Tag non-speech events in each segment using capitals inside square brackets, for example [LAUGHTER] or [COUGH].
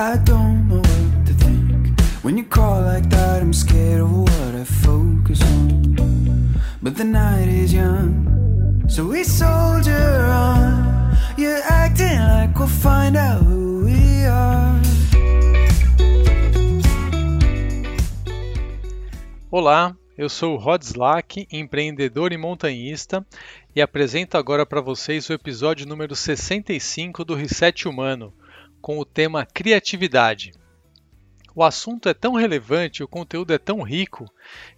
I don't know what to think. When you call like that, I'm scared of what I focus on. But the night is young, so we soldier on. You're acting like we'll find out who we are. Olá, eu sou o Rod Slack, empreendedor e montanhista, e apresento agora para vocês o episódio número 65 do Reset Humano, com o tema Criatividade. O assunto é tão relevante, o conteúdo é tão rico,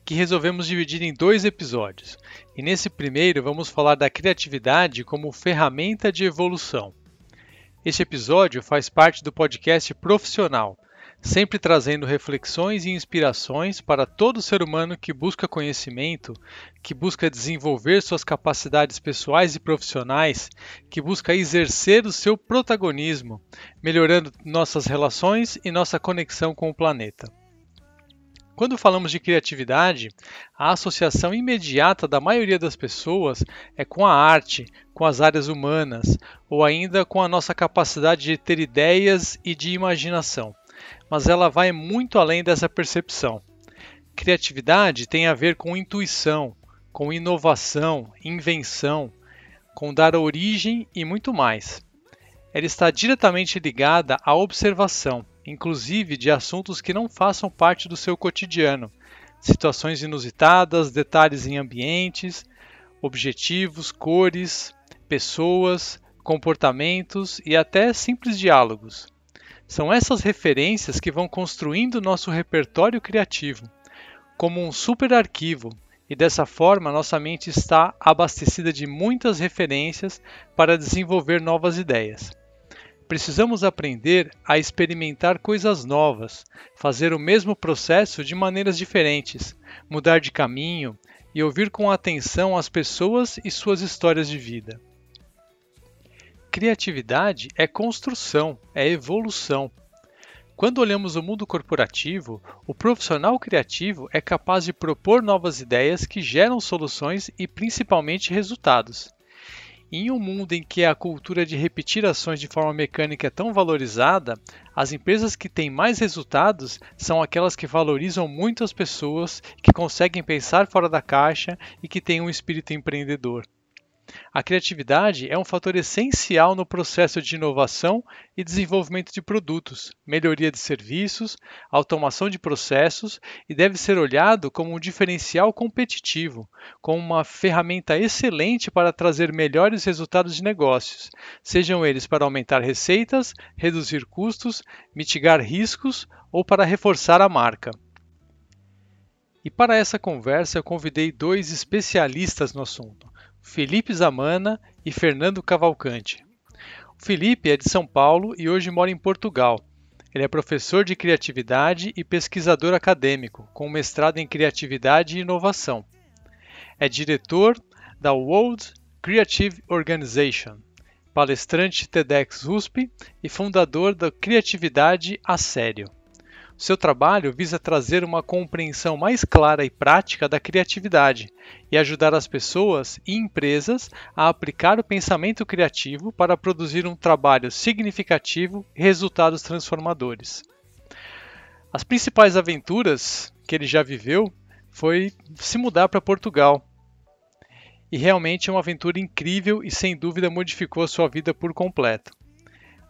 que resolvemos dividir em dois episódios. E nesse primeiro vamos falar da criatividade como ferramenta de evolução. Este episódio faz parte do podcast Profissional, sempre trazendo reflexões e inspirações para todo ser humano que busca conhecimento, que busca desenvolver suas capacidades pessoais e profissionais, que busca exercer o seu protagonismo, melhorando nossas relações e nossa conexão com o planeta. Quando falamos de criatividade, a associação imediata da maioria das pessoas é com a arte, com as áreas humanas, ou ainda com a nossa capacidade de ter ideias e de imaginação mas ela vai muito além dessa percepção. Criatividade tem a ver com intuição, com inovação, invenção, com dar origem e muito mais. Ela está diretamente ligada à observação, inclusive de assuntos que não façam parte do seu cotidiano, situações inusitadas, detalhes em ambientes, objetivos, cores, pessoas, comportamentos e até simples diálogos. São essas referências que vão construindo nosso repertório criativo, como um super arquivo, e dessa forma nossa mente está abastecida de muitas referências para desenvolver novas ideias. Precisamos aprender a experimentar coisas novas, fazer o mesmo processo de maneiras diferentes, mudar de caminho e ouvir com atenção as pessoas e suas histórias de vida. Criatividade é construção, é evolução. Quando olhamos o mundo corporativo, o profissional criativo é capaz de propor novas ideias que geram soluções e principalmente resultados. Em um mundo em que a cultura de repetir ações de forma mecânica é tão valorizada, as empresas que têm mais resultados são aquelas que valorizam muito as pessoas, que conseguem pensar fora da caixa e que têm um espírito empreendedor. A criatividade é um fator essencial no processo de inovação e desenvolvimento de produtos, melhoria de serviços, automação de processos e deve ser olhado como um diferencial competitivo, como uma ferramenta excelente para trazer melhores resultados de negócios, sejam eles para aumentar receitas, reduzir custos, mitigar riscos ou para reforçar a marca. E para essa conversa eu convidei dois especialistas no assunto. Felipe Zamana e Fernando Cavalcante. O Felipe é de São Paulo e hoje mora em Portugal. Ele é professor de criatividade e pesquisador acadêmico, com mestrado em criatividade e inovação. É diretor da World Creative Organization, palestrante TEDx USP e fundador da Criatividade a Sério. Seu trabalho visa trazer uma compreensão mais clara e prática da criatividade e ajudar as pessoas e empresas a aplicar o pensamento criativo para produzir um trabalho significativo e resultados transformadores. As principais aventuras que ele já viveu foi se mudar para Portugal. E realmente é uma aventura incrível e sem dúvida modificou a sua vida por completo.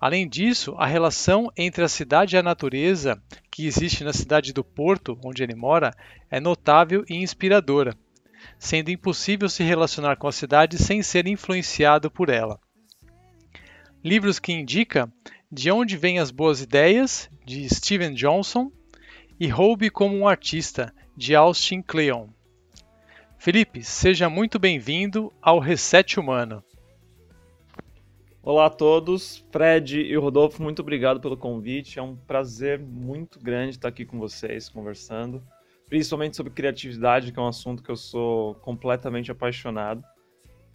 Além disso, a relação entre a cidade e a natureza que existe na cidade do Porto, onde ele mora, é notável e inspiradora, sendo impossível se relacionar com a cidade sem ser influenciado por ela. Livros que indica De onde vêm as boas ideias, de Steven Johnson, e Roube como um artista, de Austin Kleon. Felipe, seja muito bem-vindo ao Reset Humano. Olá a todos, Fred e Rodolfo, muito obrigado pelo convite. É um prazer muito grande estar aqui com vocês conversando, principalmente sobre criatividade, que é um assunto que eu sou completamente apaixonado.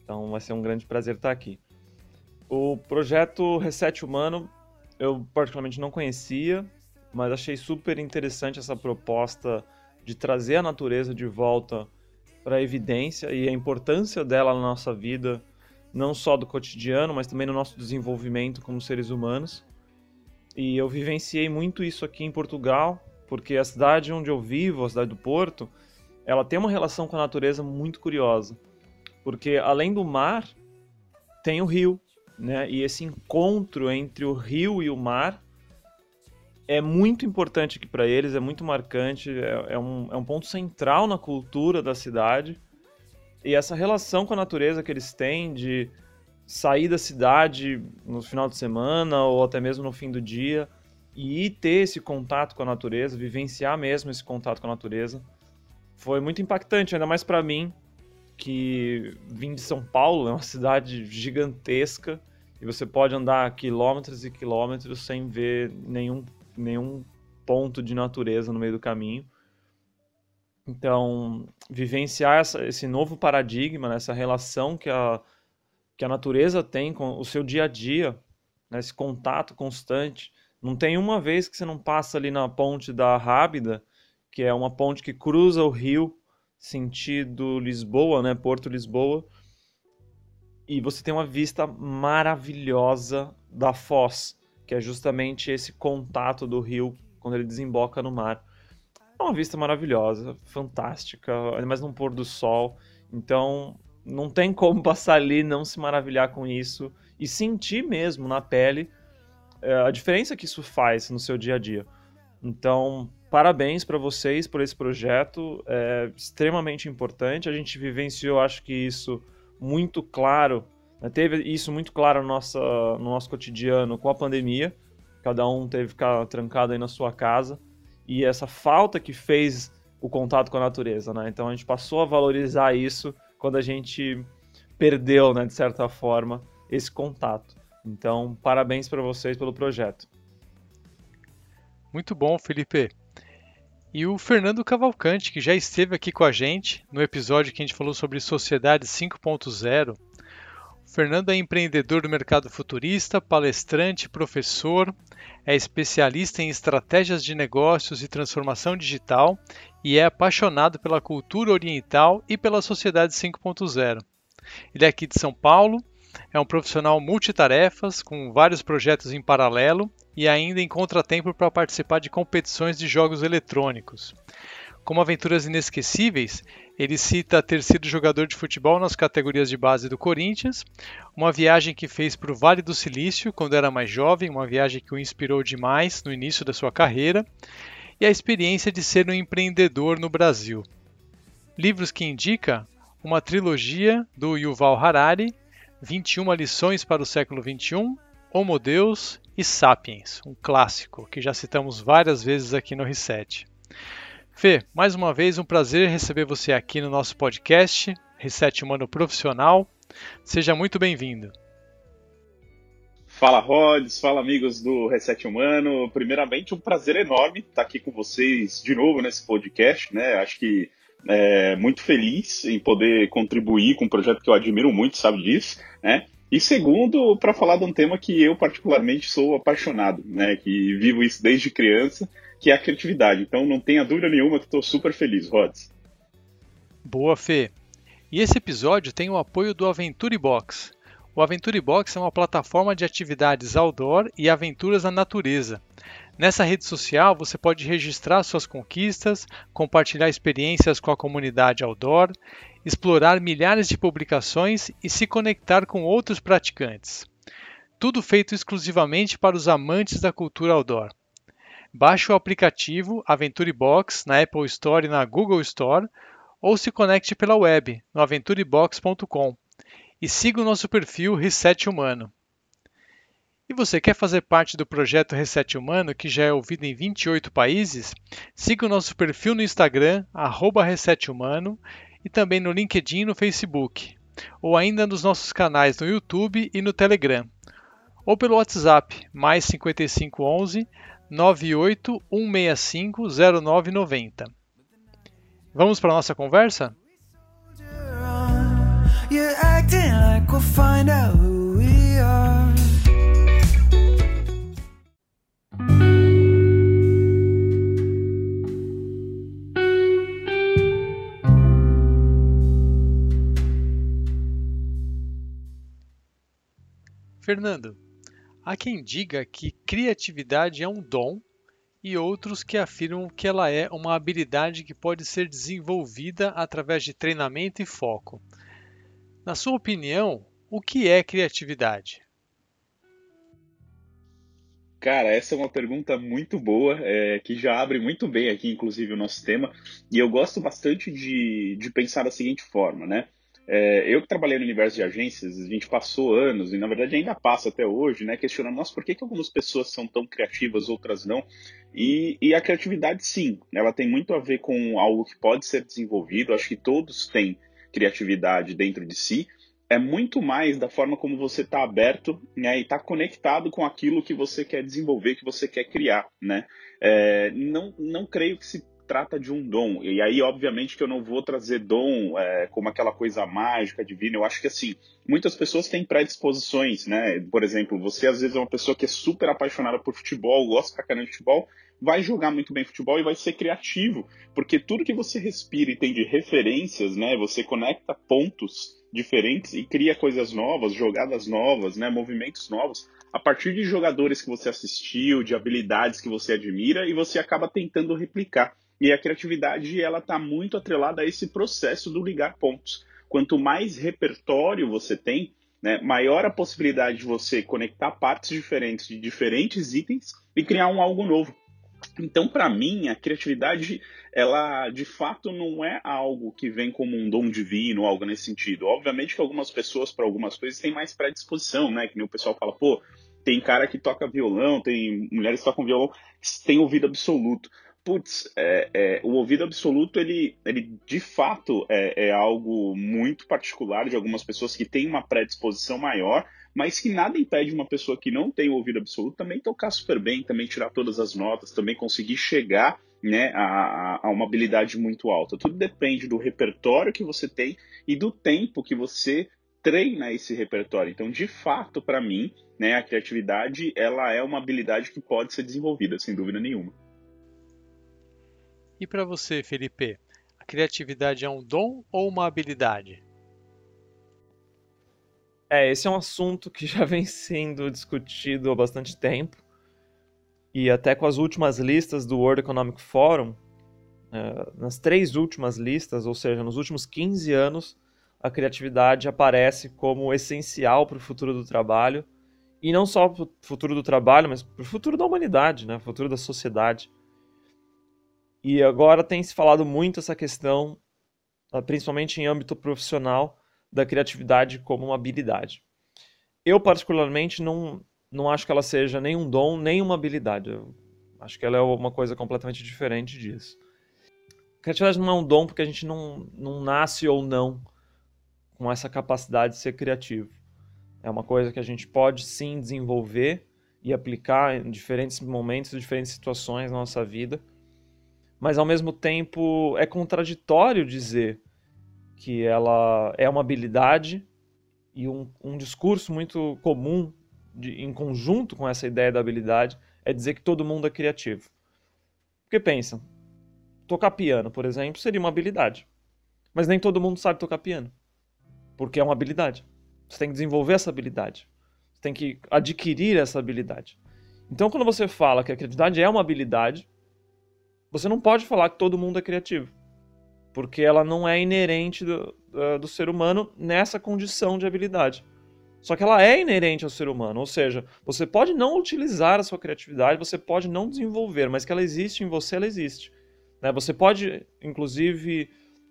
Então vai ser um grande prazer estar aqui. O projeto Reset Humano eu particularmente não conhecia, mas achei super interessante essa proposta de trazer a natureza de volta para a evidência e a importância dela na nossa vida não só do cotidiano, mas também no nosso desenvolvimento como seres humanos. E eu vivenciei muito isso aqui em Portugal, porque a cidade onde eu vivo, a cidade do Porto, ela tem uma relação com a natureza muito curiosa. Porque além do mar, tem o rio, né? E esse encontro entre o rio e o mar é muito importante aqui para eles, é muito marcante, é, é, um, é um ponto central na cultura da cidade. E essa relação com a natureza que eles têm de sair da cidade no final de semana ou até mesmo no fim do dia e ir ter esse contato com a natureza, vivenciar mesmo esse contato com a natureza, foi muito impactante, ainda mais para mim, que vim de São Paulo, é uma [LAUGHS] cidade gigantesca, e você pode andar quilômetros e quilômetros sem ver nenhum nenhum ponto de natureza no meio do caminho. Então, vivenciar essa, esse novo paradigma, né, essa relação que a, que a natureza tem com o seu dia a dia, né, esse contato constante. Não tem uma vez que você não passa ali na ponte da Rábida, que é uma ponte que cruza o rio sentido Lisboa, né, Porto Lisboa, e você tem uma vista maravilhosa da Foz que é justamente esse contato do rio quando ele desemboca no mar. É uma vista maravilhosa, fantástica, mais num pôr do sol. Então, não tem como [LAUGHS] passar ali não se maravilhar com isso e sentir mesmo na pele é, a diferença que isso faz no seu dia a dia. Então, parabéns para vocês por esse projeto, é extremamente importante. A gente vivenciou, acho que isso muito claro né, teve isso muito claro no nosso, no nosso cotidiano com a pandemia. Cada um teve que ficar trancado aí na sua casa. E essa falta que fez o contato com a natureza, né? Então a gente passou a valorizar isso quando a gente perdeu, né, de certa forma, esse contato. Então, parabéns para vocês pelo projeto. Muito bom, Felipe. E o Fernando Cavalcante, que já esteve aqui com a gente no episódio que a gente falou sobre Sociedade 5.0, Fernando é empreendedor do mercado futurista, palestrante, professor, é especialista em estratégias de negócios e transformação digital e é apaixonado pela cultura oriental e pela sociedade 5.0. Ele é aqui de São Paulo, é um profissional multitarefas com vários projetos em paralelo e ainda encontra tempo para participar de competições de jogos eletrônicos. Como aventuras inesquecíveis, ele cita ter sido jogador de futebol nas categorias de base do Corinthians, uma viagem que fez para o Vale do Silício quando era mais jovem, uma viagem que o inspirou demais no início da sua carreira, e a experiência de ser um empreendedor no Brasil. Livros que indica uma trilogia do Yuval Harari, 21 lições para o século XXI, Homo Deus e Sapiens, um clássico que já citamos várias vezes aqui no Reset. Fê, mais uma vez um prazer receber você aqui no nosso podcast, Reset Humano Profissional. Seja muito bem-vindo. Fala Rods, fala amigos do Reset Humano. Primeiramente, um prazer enorme estar aqui com vocês de novo nesse podcast, né? Acho que é, muito feliz em poder contribuir com um projeto que eu admiro muito, sabe disso, né? E segundo, para falar de um tema que eu particularmente sou apaixonado, né? Que vivo isso desde criança que é a criatividade. Então não tenha dúvida nenhuma que estou super feliz, Rods. Boa, Fê. E esse episódio tem o apoio do Aventure Box. O Aventure Box é uma plataforma de atividades outdoor e aventuras na natureza. Nessa rede social você pode registrar suas conquistas, compartilhar experiências com a comunidade outdoor, explorar milhares de publicações e se conectar com outros praticantes. Tudo feito exclusivamente para os amantes da cultura outdoor. Baixe o aplicativo Aventure Box na Apple Store e na Google Store ou se conecte pela web no aventurebox.com e siga o nosso perfil Reset Humano. E você quer fazer parte do projeto Reset Humano, que já é ouvido em 28 países? Siga o nosso perfil no Instagram, @resethumano, e também no LinkedIn e no Facebook, ou ainda nos nossos canais no YouTube e no Telegram, ou pelo WhatsApp, mais 5511 981650990. Vamos para a nossa conversa? Fernando, Há quem diga que criatividade é um dom e outros que afirmam que ela é uma habilidade que pode ser desenvolvida através de treinamento e foco. Na sua opinião, o que é criatividade? Cara, essa é uma pergunta muito boa, é, que já abre muito bem aqui, inclusive, o nosso tema. E eu gosto bastante de, de pensar da seguinte forma, né? É, eu que trabalhei no universo de agências, a gente passou anos, e na verdade ainda passa até hoje, né, questionando, nossa, por que, que algumas pessoas são tão criativas, outras não? E, e a criatividade, sim, ela tem muito a ver com algo que pode ser desenvolvido, acho que todos têm criatividade dentro de si, é muito mais da forma como você está aberto né, e está conectado com aquilo que você quer desenvolver, que você quer criar. Né? É, não, não creio que se trata de um dom. E aí, obviamente, que eu não vou trazer dom é, como aquela coisa mágica, divina. Eu acho que, assim, muitas pessoas têm predisposições, né? Por exemplo, você às vezes é uma pessoa que é super apaixonada por futebol, gosta pra caramba de futebol, vai jogar muito bem futebol e vai ser criativo, porque tudo que você respira e tem de referências, né? Você conecta pontos diferentes e cria coisas novas, jogadas novas, né? Movimentos novos a partir de jogadores que você assistiu, de habilidades que você admira e você acaba tentando replicar. E a criatividade ela está muito atrelada a esse processo do ligar pontos. Quanto mais repertório você tem, né, maior a possibilidade de você conectar partes diferentes de diferentes itens e criar um algo novo. Então, para mim, a criatividade, ela de fato não é algo que vem como um dom divino, algo nesse sentido. Obviamente que algumas pessoas, para algumas coisas, têm mais predisposição, né? Que nem o pessoal fala, pô, tem cara que toca violão, tem mulheres que tocam violão, tem ouvido absoluto putz, é, é, o ouvido absoluto, ele, ele de fato é, é, algo muito particular de algumas pessoas que têm uma predisposição maior, mas que nada impede uma pessoa que não tem o ouvido absoluto também tocar super bem, também tirar todas as notas, também conseguir chegar né, a, a uma habilidade muito alta. Tudo depende do repertório que você tem e do tempo que você treina esse repertório. Então, de fato, para mim, né, a criatividade ela é uma habilidade que pode ser desenvolvida, sem dúvida nenhuma. E para você, Felipe, a criatividade é um dom ou uma habilidade? É, esse é um assunto que [LAUGHS] já vem sendo discutido há bastante tempo. E até com as últimas listas do World Economic Forum, é, nas três últimas listas, ou seja, nos últimos 15 anos, a criatividade aparece como essencial para o futuro do trabalho. E não só para o futuro do trabalho, mas para o futuro da humanidade, né? o futuro da sociedade. E agora tem se falado muito essa questão, ah, principalmente em âmbito profissional, da criatividade como uma habilidade. Eu, particularmente, não, não acho que ela seja nem um dom, nem uma habilidade. Eu acho que ela é uma coisa completamente diferente disso. Criatividade não é um dom porque a gente não, não nasce ou não com essa capacidade de ser criativo. É uma coisa que a gente pode sim desenvolver e aplicar em diferentes momentos, diferentes situações na nossa vida mas ao mesmo tempo é contraditório dizer que ela é uma habilidade e um, um discurso muito comum de, em conjunto com essa ideia da habilidade é dizer que todo mundo é criativo. Porque pensa, tocar piano, por exemplo, seria uma habilidade. Mas nem todo mundo sabe tocar piano. Porque é uma habilidade. Você tem que desenvolver essa habilidade. Você tem que adquirir essa habilidade. Então, quando você fala que a criatividade é uma habilidade, você não pode falar que todo mundo é criativo, porque ela não é inerente do, do ser humano nessa condição de habilidade. Só que ela é inerente ao ser humano, ou seja, você pode não utilizar a sua criatividade, você pode não desenvolver, mas que ela existe em você, ela existe. Né? Você pode, inclusive,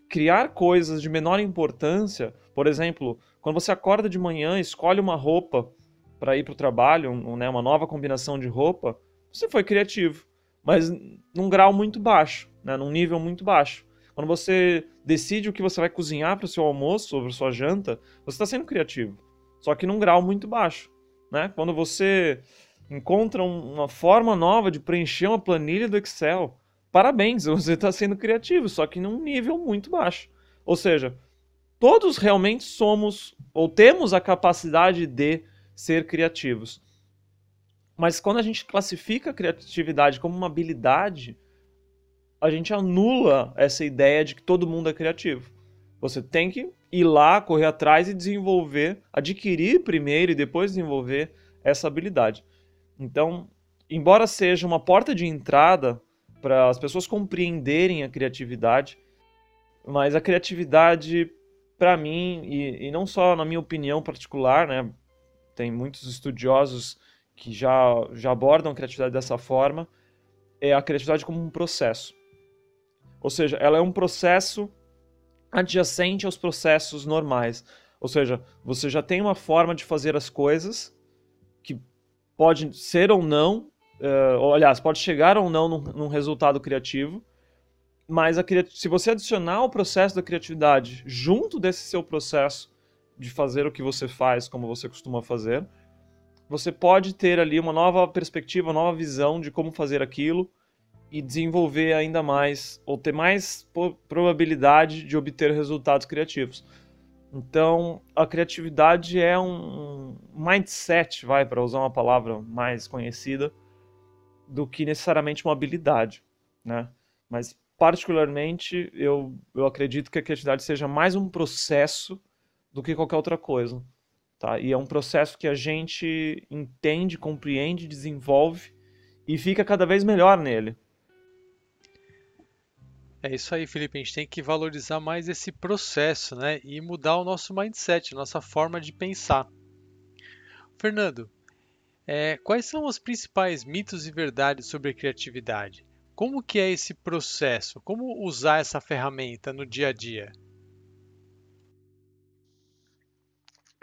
criar coisas de menor importância. Por exemplo, quando você acorda de manhã, escolhe uma roupa para ir para o trabalho, um, né, uma nova combinação de roupa, você foi criativo mas num grau muito baixo, né, num nível muito baixo. Quando você decide o que você vai cozinhar para o seu almoço ou para sua janta, você está sendo criativo, só que num grau muito baixo. Né? Quando você encontra uma forma nova de preencher uma planilha do Excel, parabéns, [LAUGHS] você está sendo criativo, só que num nível muito baixo. Ou seja, todos realmente somos ou temos a capacidade de ser criativos. Mas quando a gente classifica a criatividade como uma habilidade, a gente anula essa ideia de que todo mundo é criativo. Você tem que ir lá, correr atrás e desenvolver, adquirir primeiro e depois desenvolver essa habilidade. Então, embora seja uma porta de entrada para as pessoas compreenderem a criatividade, mas a criatividade, para mim, e, e, não só na minha opinião particular, né, tem muitos estudiosos que já, já abordam a criatividade dessa forma, é a criatividade como um processo. Ou seja, ela é um processo adjacente aos processos normais. Ou seja, você já tem uma forma de fazer as coisas que pode ser ou não, uh, aliás, pode chegar ou não num, num resultado criativo, mas a, se você adicionar o processo da criatividade junto desse seu processo de fazer o que você faz, como você costuma fazer, você pode ter ali uma nova perspectiva, uma nova visão de como fazer aquilo e desenvolver ainda mais, ou ter mais probabilidade de obter resultados criativos. Então, a criatividade é um mindset, vai, para usar uma palavra mais conhecida, do que necessariamente uma habilidade, né? Mas, particularmente, eu, eu acredito que a criatividade seja mais um processo do que qualquer outra coisa, tá? E é um processo que a gente entende, compreende, desenvolve e fica cada vez melhor nele. É isso aí, Felipe. A gente tem que valorizar mais esse processo, né? E mudar o nosso mindset, nossa forma de pensar. Fernando, é, quais são os principais mitos e verdades sobre criatividade? Como que é esse processo? Como usar essa ferramenta no dia a dia?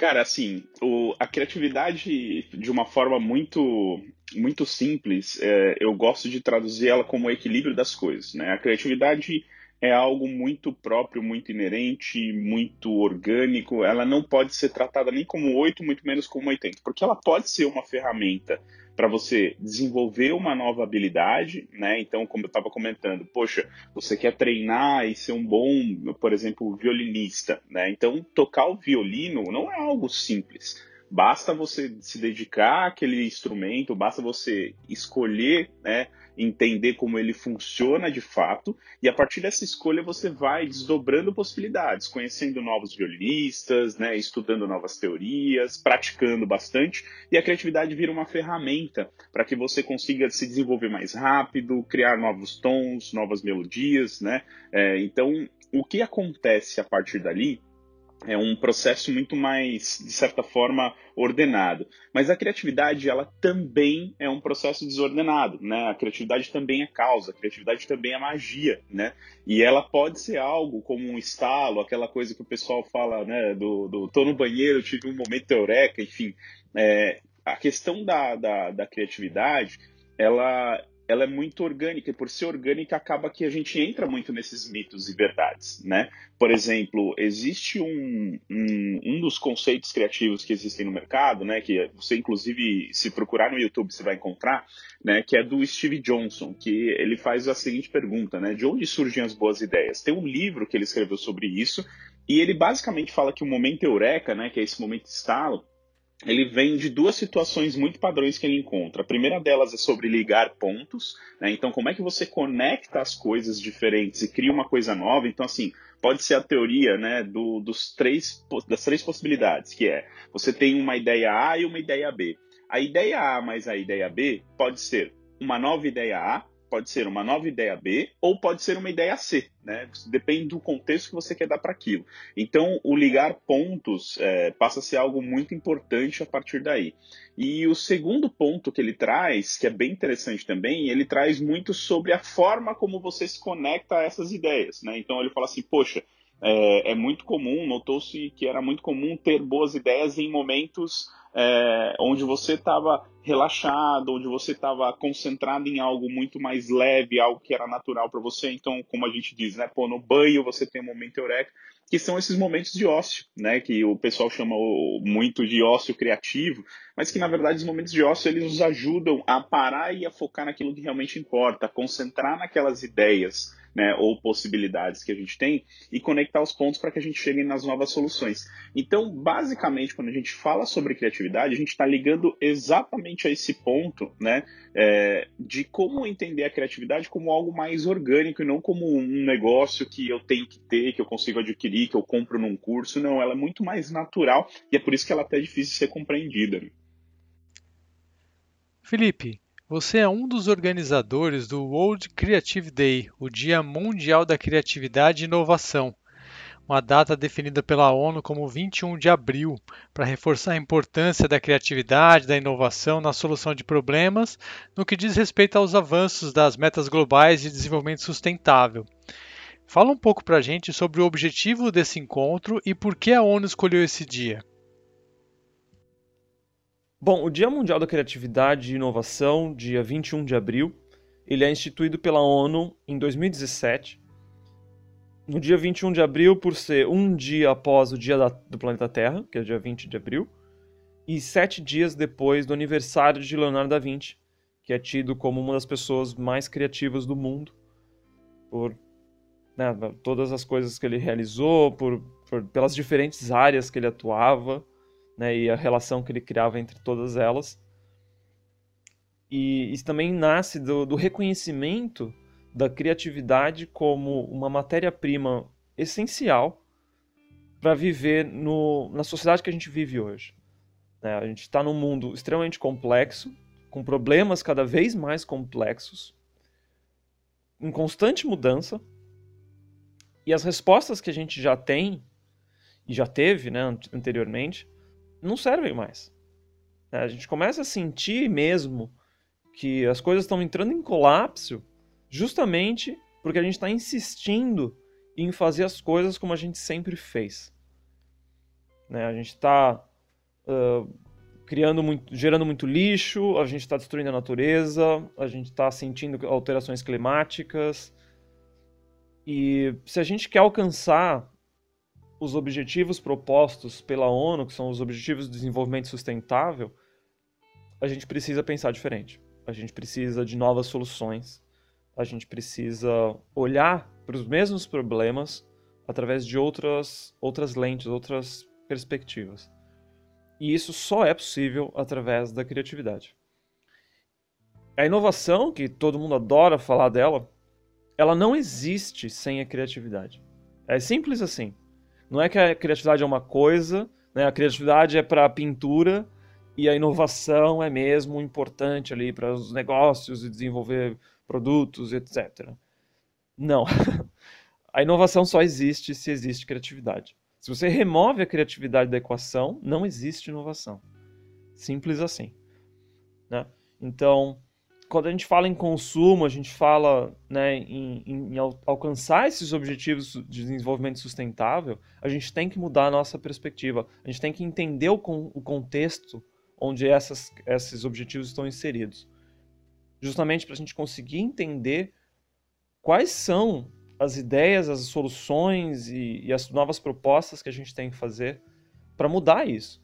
Cara, assim, o, a criatividade, de uma forma muito muito simples, é, eu gosto de traduzir ela como o equilíbrio das coisas. Né? A criatividade é algo muito próprio, muito inerente, muito orgânico. Ela não pode ser tratada nem como 8, muito menos como 80, porque ela pode ser uma ferramenta para você desenvolver uma nova habilidade, né? Então, como eu estava comentando, poxa, você quer treinar e ser um bom, por exemplo, violinista, né? Então, tocar o violino não é algo simples. Basta você se dedicar àquele instrumento, basta você escolher, né, entender como ele funciona de fato, e a partir dessa escolha você vai desdobrando possibilidades, conhecendo novos violinistas, né, estudando novas teorias, praticando bastante, e a criatividade vira uma ferramenta para que você consiga se desenvolver mais rápido, criar novos tons, novas melodias, né? É, então, o que acontece a partir dali é um processo muito mais, de certa forma, ordenado. Mas a criatividade, ela também é um processo desordenado, né? A criatividade também é causa, a criatividade também é magia, né? E ela pode ser algo como um estalo, aquela coisa que o pessoal fala, né? Do, do tô no banheiro, tive um momento eureka, enfim. É, a questão da, da, da criatividade, ela ela é muito orgânica, e por ser orgânica acaba que a gente entra muito nesses mitos e verdades, né? Por exemplo, existe um, um, um, dos conceitos criativos que existem no mercado, né? Que você, inclusive, se procurar no YouTube, você vai encontrar, né? Que é do Steve Johnson, que ele faz a seguinte pergunta, né? De onde surgem as boas ideias? Tem um livro que ele escreveu sobre isso, e ele basicamente fala que o momento eureka, né? Que é esse momento estalo, ele vem de duas situações muito padrões que ele encontra. A primeira delas é sobre ligar pontos, né? Então, como é que você conecta as coisas diferentes e cria uma coisa nova? Então, assim, pode ser a teoria, né, do, dos três, das três possibilidades, que é você tem uma ideia A e uma ideia B. A ideia A mais a ideia B pode ser uma nova ideia A pode ser uma nova ideia B ou pode ser uma ideia C, né? Depende do contexto que você quer dar para aquilo. Então, o ligar pontos é, passa a ser algo muito importante a partir daí. E o segundo ponto que ele traz, que é bem interessante também, ele traz muito sobre a forma como você se conecta a essas ideias, né? Então, ele fala assim, poxa, é, é muito comum, notou-se que era muito comum ter boas ideias em momentos é, onde você estava relaxado, onde você estava concentrado em algo muito mais leve, algo que era natural para você. Então, como a gente diz, né, pô, no banho você tem um momento eureka, que são esses momentos de ócio, né, que o pessoal chama muito de ócio criativo, mas que na verdade os momentos de ócio eles nos ajudam a parar e a focar naquilo que realmente importa, concentrar naquelas ideias né, ou possibilidades que a gente tem e conectar os pontos para que a gente chegue nas novas soluções. Então, basicamente, quando a gente fala sobre criatividade, a gente está ligando exatamente a esse ponto, né, é, de como entender a criatividade como algo mais orgânico e não como um negócio que eu tenho que ter, que eu consigo adquirir, que eu compro num curso. Não, ela é muito mais natural e é por isso que ela é até difícil de ser compreendida. Né? Felipe, você é um dos organizadores do World Creative Day, o Dia Mundial da Criatividade e Inovação, uma data definida pela ONU como 21 de abril, para reforçar a importância da criatividade, da inovação na solução de problemas, no que diz respeito aos avanços das metas globais de desenvolvimento sustentável. Fala um pouco para a gente sobre o objetivo desse encontro e por que a ONU escolheu esse dia. Bom, o Dia Mundial da Criatividade e Inovação, dia 21 de abril, ele é instituído pela ONU em 2017. No dia 21 de abril, por ser um dia após o dia da, do planeta Terra, que é dia 20 de abril, e sete dias depois do aniversário de Leonardo da Vinci, que é tido como uma das pessoas mais criativas do mundo, por né, todas as coisas que ele realizou, por, por, pelas diferentes áreas que ele atuava né, e a relação que ele criava entre todas elas. E isso também nasce do, do reconhecimento da criatividade como uma matéria-prima essencial para viver no, na sociedade que a gente vive hoje. Né? A gente está num mundo extremamente complexo, com problemas cada vez mais complexos, em constante mudança, e as respostas que a gente já tem, e já teve né, anteriormente, não servem mais. É, a gente começa a sentir mesmo que as coisas estão entrando em colapso justamente porque a gente está insistindo em fazer as coisas como a gente sempre fez. Né? A gente está uh, criando muito, gerando muito lixo, a gente está destruindo a natureza, a gente está sentindo alterações climáticas. E se a gente quer alcançar os objetivos propostos pela ONU, que são os Objetivos de Desenvolvimento Sustentável, a gente precisa pensar diferente. A gente precisa de novas soluções. A gente precisa olhar para os mesmos problemas através de outras, outras lentes, outras perspectivas. E isso só é possível através da criatividade. A inovação, que todo mundo adora falar dela, ela não existe sem a criatividade. É simples assim. Não é que a criatividade é uma coisa, né? A criatividade é para pintura e a inovação é mesmo importante ali para os negócios e desenvolver produtos, etc. Não. [LAUGHS] a inovação só existe se existe criatividade. Se você remove a criatividade da equação, não existe inovação. Simples assim. Né? Então, quando a gente fala em consumo, a gente fala né, em, em, alcançar esses objetivos de desenvolvimento sustentável, a gente tem que mudar a nossa perspectiva. A gente tem que entender o, o contexto onde essas, esses objetivos estão inseridos. Justamente para a gente conseguir entender quais são as ideias, as soluções e, e as novas propostas que a gente tem que fazer para mudar isso.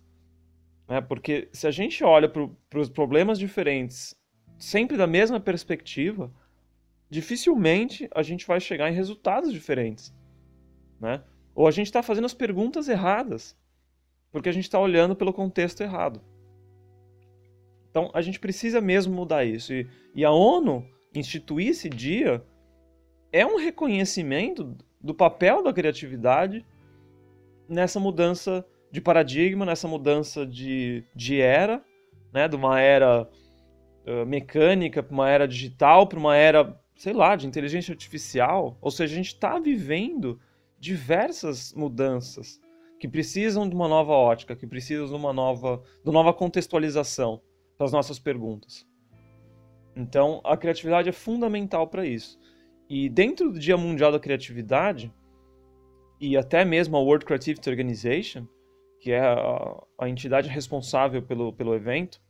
Né? Porque se a gente olha para os problemas diferentes sempre da mesma perspectiva, dificilmente a gente vai chegar em resultados diferentes. Né? Ou a gente está fazendo as perguntas erradas, porque a gente está olhando pelo contexto errado. Então a gente precisa mesmo mudar isso. E, e a ONU instituir esse dia é um reconhecimento do papel da criatividade nessa mudança de paradigma, nessa mudança de, de era, né, de uma era mecânica para uma era digital, para uma era, sei lá, de inteligência artificial. Ou seja, a gente está vivendo diversas mudanças que precisam de uma nova ótica, que precisam de uma nova, de uma nova contextualização para as nossas perguntas. Então, a criatividade é fundamental para isso. E dentro do Dia Mundial da Criatividade, e até mesmo a World Creativity Organization, que é a, a entidade responsável pelo, pelo evento,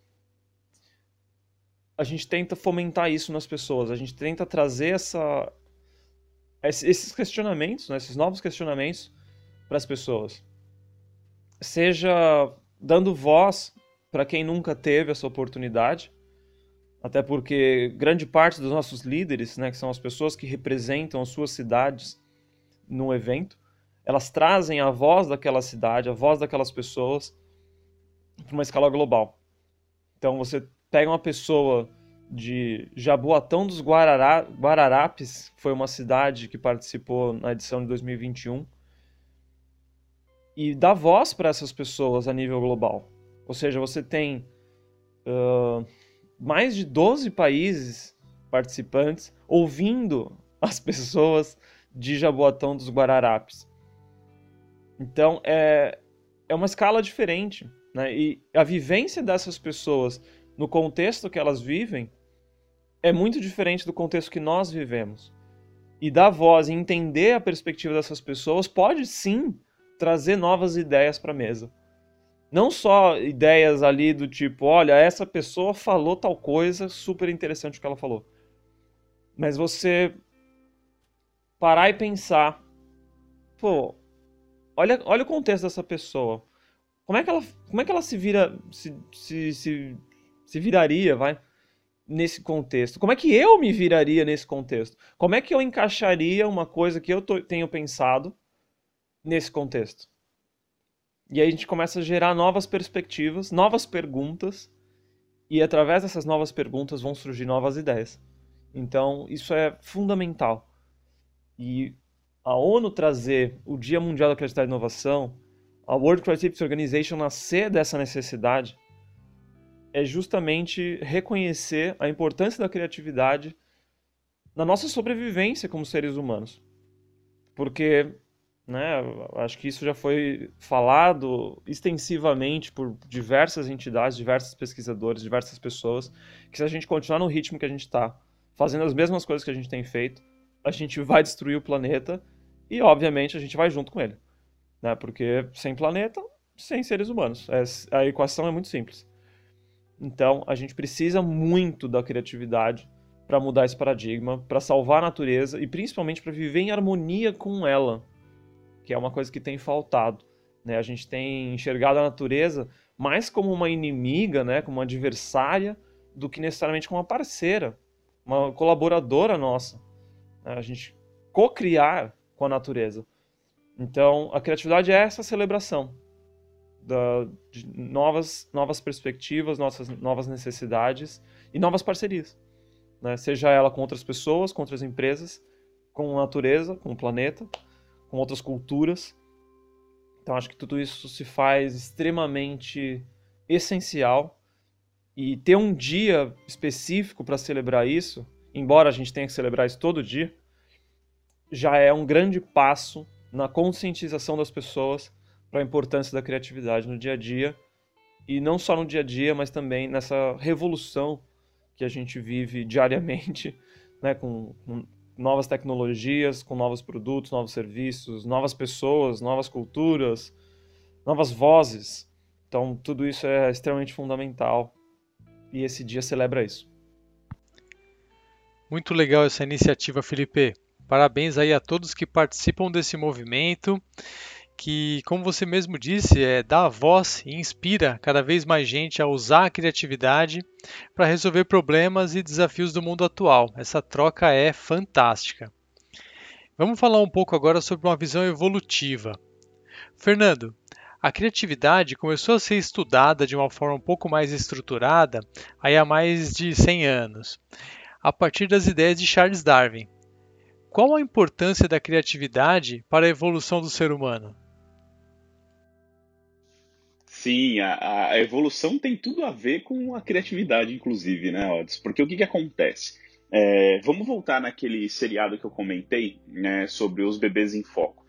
a gente tenta fomentar isso nas pessoas, a gente tenta trazer essa, esses questionamentos, né, esses novos questionamentos para as pessoas. Seja dando voz para quem nunca teve essa oportunidade, até porque grande parte dos nossos líderes, né, que são as pessoas que representam as suas cidades no evento, elas trazem a voz daquela cidade, a voz daquelas pessoas para uma escala global. Então você pega uma pessoa de Jaboatão dos Guarará, Guararapes, que foi uma cidade que participou na edição de 2021, e dá voz para essas pessoas a nível global. Ou seja, você tem uh, mais de 12 países participantes ouvindo [LAUGHS] as pessoas de Jaboatão dos Guararapes. Então é, é uma escala diferente. Né? E a vivência dessas pessoas no contexto que elas vivem é muito diferente do contexto que nós vivemos. E dar voz e entender a perspectiva dessas pessoas pode sim trazer novas ideias para a mesa. Não só ideias ali do tipo, olha, essa pessoa falou tal coisa, super interessante o que ela falou. Mas você parar e pensar, pô, olha, olha o contexto dessa pessoa. Como é que ela, como é que ela se vira, se, se, se, se viraria, vai, nesse contexto? Como é que eu me viraria nesse contexto? Como é que eu encaixaria uma coisa que eu tô, tenho pensado nesse contexto? E aí a gente começa a gerar novas perspectivas, novas perguntas, e através dessas novas perguntas vão surgir novas ideias. Então, isso é fundamental. E a ONU trazer o Dia Mundial da Criatividade e Inovação, a World Creativity Organization nascer dessa necessidade, é justamente reconhecer a importância da criatividade na nossa sobrevivência como seres humanos. Porque, né, acho que isso já foi falado extensivamente por diversas entidades, diversos pesquisadores, diversas pessoas, que se a gente continuar no ritmo que a gente está, fazendo as mesmas coisas que a gente tem feito, a gente vai destruir o planeta e, obviamente, a gente vai junto com ele. Né? Porque sem planeta, sem seres humanos. É, a equação é muito simples. Então, a gente precisa muito da criatividade para mudar esse paradigma, para salvar a natureza e principalmente para viver em harmonia com ela, que é uma coisa que tem faltado. Né? A gente tem enxergado a natureza mais como uma inimiga, né? como uma adversária, do que necessariamente como uma parceira uma colaboradora nossa. Né? A gente co-criar com a natureza. Então, a criatividade é essa celebração da, de novas, novas perspectivas, nossas novas necessidades e novas parcerias. Né? Seja ela com outras pessoas, com outras empresas, com a natureza, com o planeta, com outras culturas. Então, acho que tudo isso se faz extremamente essencial e ter um dia específico para celebrar isso, embora a gente tenha que celebrar isso todo dia, já é um grande passo na conscientização das pessoas para a importância da criatividade no dia a dia. E não só no dia a dia, mas também nessa revolução que a gente vive diariamente, [LAUGHS] né, com, com novas tecnologias, com novos produtos, novos serviços, novas pessoas, novas culturas, novas vozes. Então, tudo isso é extremamente fundamental e esse dia celebra isso. Muito legal essa iniciativa, Felipe. Parabéns aí a todos que participam desse movimento, que, como você mesmo disse, é, dá voz e inspira cada vez mais gente a usar a criatividade para resolver problemas e desafios do mundo atual. Essa troca é fantástica. Vamos falar um pouco agora sobre uma visão evolutiva. Fernando, a criatividade começou a ser estudada de uma forma um pouco mais estruturada aí há mais de 100 anos, a partir das ideias de Charles Darwin. Qual a importância da criatividade para a evolução do ser humano? Sim, a, a evolução tem tudo a ver com a criatividade, inclusive, né, Odds? Porque o que, que acontece? É, vamos voltar naquele seriado que eu comentei, né, sobre os bebês em foco.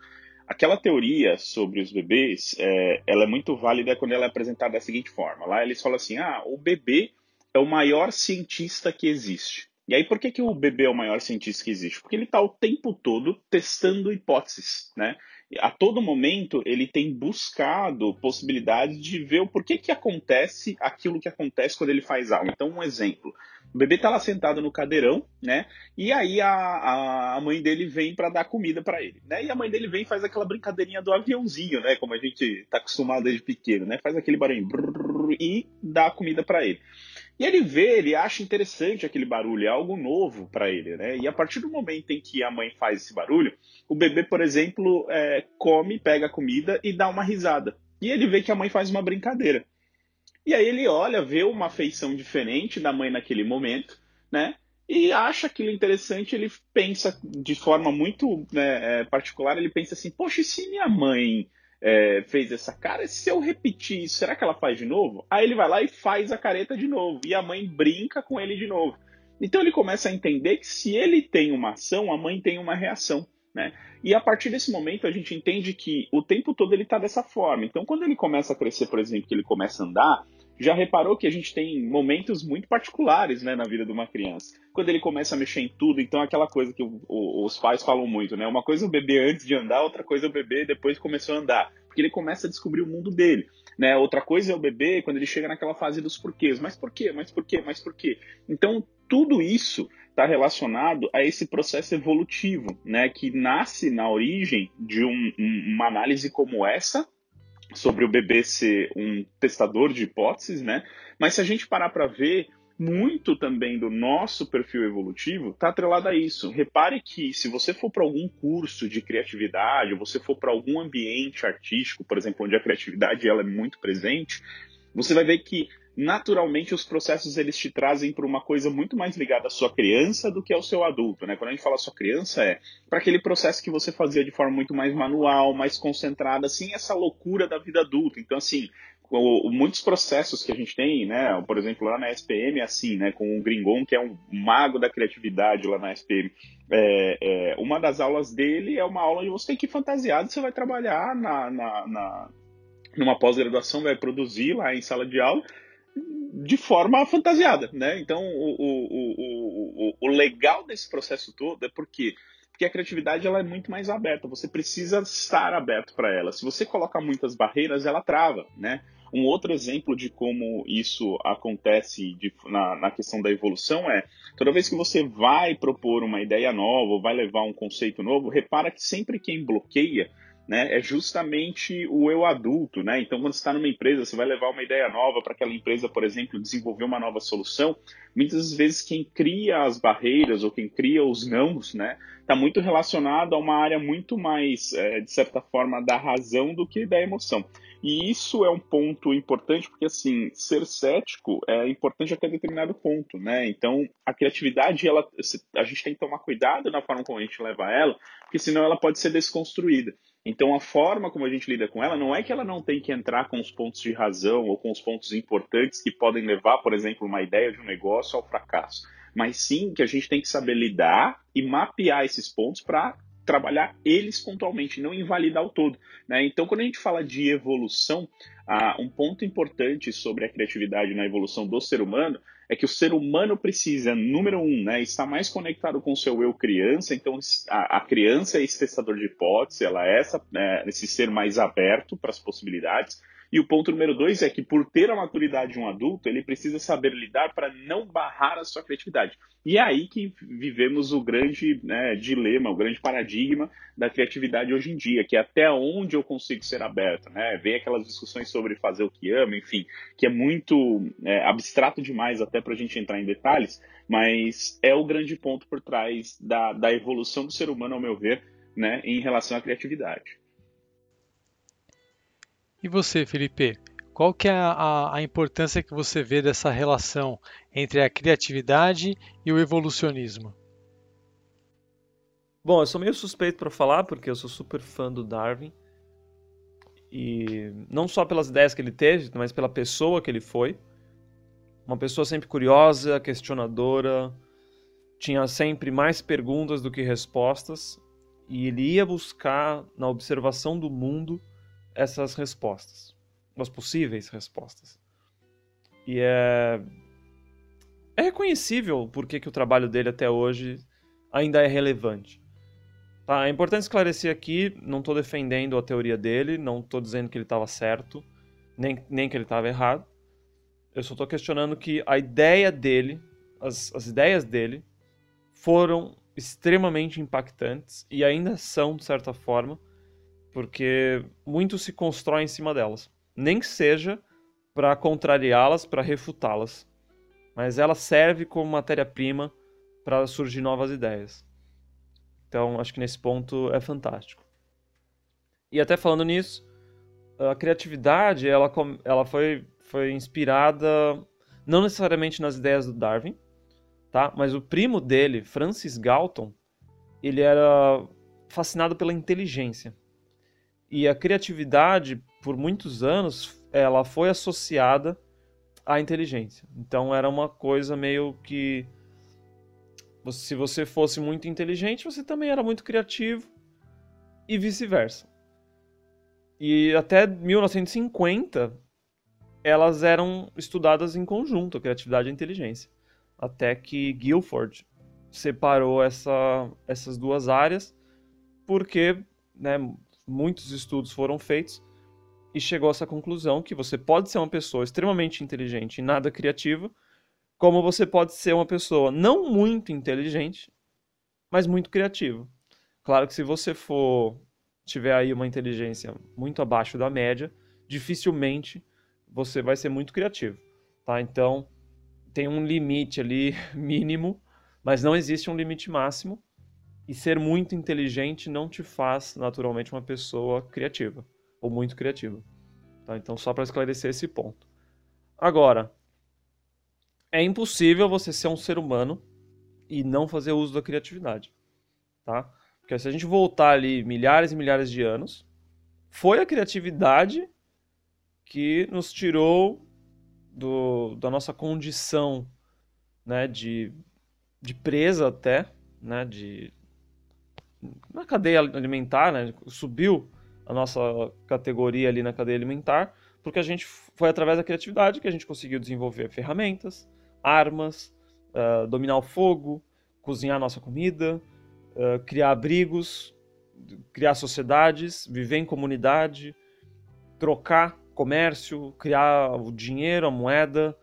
Aquela teoria sobre os bebês, é, ela é muito válida quando ela é apresentada da seguinte forma. Lá eles falam assim, ah, o bebê é o maior cientista que existe. E aí, por que, que o bebê é o maior cientista que existe? Porque ele está o tempo todo testando hipóteses, né? A todo momento ele tem buscado possibilidades de ver o porquê que acontece aquilo que acontece quando ele faz algo. Então, um exemplo. O bebê tá lá sentado no cadeirão, né? E aí a, a mãe dele vem para dar comida para ele, né? E a mãe dele vem e faz aquela brincadeirinha do aviãozinho, né? Como a gente tá acostumado desde pequeno, né? Faz aquele barulho brrr, e dá comida para ele. E ele vê, ele acha interessante aquele barulho, é algo novo para ele, né? E a partir do momento em que a mãe faz esse barulho, o bebê, por exemplo, é, come, pega a comida e dá uma risada. E ele vê que a mãe faz uma brincadeira. E aí ele olha, vê uma feição diferente da mãe naquele momento, né? E acha aquilo interessante, ele pensa de forma muito né, é, particular, ele pensa assim, poxa, e se minha mãe é, fez essa cara, se eu repetir isso, será que ela faz de novo? Aí ele vai lá e faz a careta de novo, e a mãe brinca com ele de novo. Então ele começa a entender que se ele tem uma ação, a mãe tem uma reação. Né? E a partir desse momento a gente entende que o tempo todo ele está dessa forma. Então quando ele começa a crescer, por exemplo, que ele começa a andar, já reparou que a gente tem momentos muito particulares né, na vida de uma criança. Quando ele começa a mexer em tudo, então aquela coisa que o, o, os pais falam muito, né? Uma coisa é o bebê antes de andar, outra coisa é o bebê depois começou a andar. Porque ele começa a descobrir o mundo dele. Né? Outra coisa é o bebê quando ele chega naquela fase dos porquês. Mas por quê? Mas por quê? Mas por quê? Então, tudo isso está relacionado a esse processo evolutivo, né? Que nasce na origem de um, um, uma análise como essa, sobre o bebê ser um testador de hipóteses, né? Mas se a gente parar para ver, muito também do nosso perfil evolutivo está atrelado a isso. Repare que se você for para algum curso de criatividade, ou você for para algum ambiente artístico, por exemplo, onde a criatividade ela é muito presente, você vai ver que naturalmente os processos eles te trazem para uma coisa muito mais ligada à sua criança do que ao seu adulto, né? Quando a gente fala sua criança é para aquele processo que você fazia de forma muito mais manual, mais concentrada, assim, essa loucura da vida adulta. Então, assim, muitos processos que a gente tem, né? Por exemplo, lá na SPM é assim, né? Com o Gringon, que é um mago da criatividade lá na SPM. É, é, uma das aulas dele é uma aula onde você tem que ir fantasiado, você vai trabalhar na, na, na numa pós-graduação, vai produzir lá em sala de aula de forma fantasiada, né? Então, o, o, o, o, legal desse processo todo é porque porque a criatividade ela é muito mais aberta. Você precisa estar aberto para ela. Se você coloca muitas barreiras, ela trava, né? Um outro exemplo de como isso acontece de, na, na, questão da evolução é toda vez que você vai propor uma ideia nova ou vai levar um conceito novo, repara que sempre quem bloqueia né, é justamente o eu adulto, né? Então, quando está numa empresa, você vai levar uma ideia nova para aquela empresa, por exemplo, desenvolver uma nova solução. Muitas vezes quem cria as barreiras ou quem cria os nãos, né, está muito relacionado a uma área muito mais, é, de certa forma, da razão do que da emoção. E isso é um ponto importante, porque assim, ser cético é importante até determinado ponto, né? Então, a criatividade, ela, a gente tem que tomar cuidado na forma como a gente leva ela, porque senão ela pode ser desconstruída. Então, a forma como a gente lida com ela não é que ela não tem que entrar com os pontos de razão ou com os pontos importantes que podem levar, por exemplo, uma ideia de um negócio ao fracasso, mas sim que a gente tem que saber lidar e mapear esses pontos para trabalhar eles pontualmente, não invalidar o todo. Né? Então, quando a gente fala de evolução, ah, um ponto importante sobre a criatividade na evolução do ser humano é que o ser humano precisa, número um, né, estar mais conectado com o seu eu criança. Então, a, a criança é esse testador de hipótese, ela é essa, é, esse ser mais aberto para as possibilidades. E o ponto número dois é que, por ter a maturidade de um adulto, ele precisa saber lidar para não barrar a sua criatividade. E é aí que vivemos o grande né, dilema, o grande paradigma da criatividade hoje em dia, que é até onde eu consigo ser aberto. Né? Vem aquelas discussões sobre fazer o que ama, enfim, que é muito é, abstrato demais até para a gente entrar em detalhes, mas é o grande ponto por trás da, da evolução do ser humano, ao meu ver, né, em relação à criatividade. E você, Felipe? Qual que é a, a, importância que você vê dessa relação entre a criatividade e o evolucionismo? Bom, eu sou meio suspeito para falar porque eu sou super fã do Darwin e não só pelas ideias que ele teve, mas pela pessoa que ele foi. Uma pessoa sempre curiosa, questionadora, tinha sempre mais perguntas do que respostas e ele ia buscar na observação do mundo essas respostas, as possíveis respostas. E é, é reconhecível por que, o trabalho dele até hoje ainda é relevante. Tá? É importante esclarecer aqui, não estou defendendo a teoria dele, não estou dizendo que ele estava certo, nem, nem que ele estava errado. Eu só estou questionando que a ideia dele, as, as ideias dele, foram extremamente impactantes e ainda são, de certa forma, porque muito se constrói em cima delas. Nem que seja para contrariá-las, para refutá-las, mas ela serve como matéria-prima para surgir novas ideias. Então, acho que nesse ponto é fantástico. E até falando nisso, a criatividade ela, ela foi, foi inspirada não necessariamente nas ideias do Darwin, tá? Mas o primo dele, Francis Galton, ele era fascinado pela inteligência. E a criatividade, por muitos anos, ela foi associada à inteligência. Então era uma coisa meio que se você fosse muito inteligente, você também era muito criativo e vice-versa. E até 1950 elas eram estudadas em conjunto, a criatividade e a inteligência. Até que Guilford separou essa, essas duas áreas, porque né, muitos estudos foram feitos e chegou a essa conclusão que você pode ser uma pessoa extremamente inteligente e nada criativa, como você pode ser uma pessoa não muito inteligente, mas muito criativa. Claro que se você for tiver aí uma inteligência muito abaixo da média, dificilmente você vai ser muito criativo, tá? Então, tem um limite ali [LAUGHS] mínimo, mas não existe um limite máximo. E ser muito inteligente não te faz naturalmente uma pessoa criativa ou muito criativa. Tá? Então, só para esclarecer esse ponto. Agora, é impossível você ser um ser humano e não fazer uso da criatividade, tá? Porque se a gente voltar ali milhares e milhares de anos, foi a criatividade que nos tirou do, da nossa condição né, de, de presa até, né, de, na cadeia alimentar, né, subiu a nossa categoria ali na cadeia alimentar, porque a gente foi através da criatividade que a gente conseguiu desenvolver ferramentas, armas, uh, dominar o fogo, cozinhar nossa comida, uh, criar abrigos, criar sociedades, viver em comunidade, trocar comércio, criar o dinheiro, a moeda,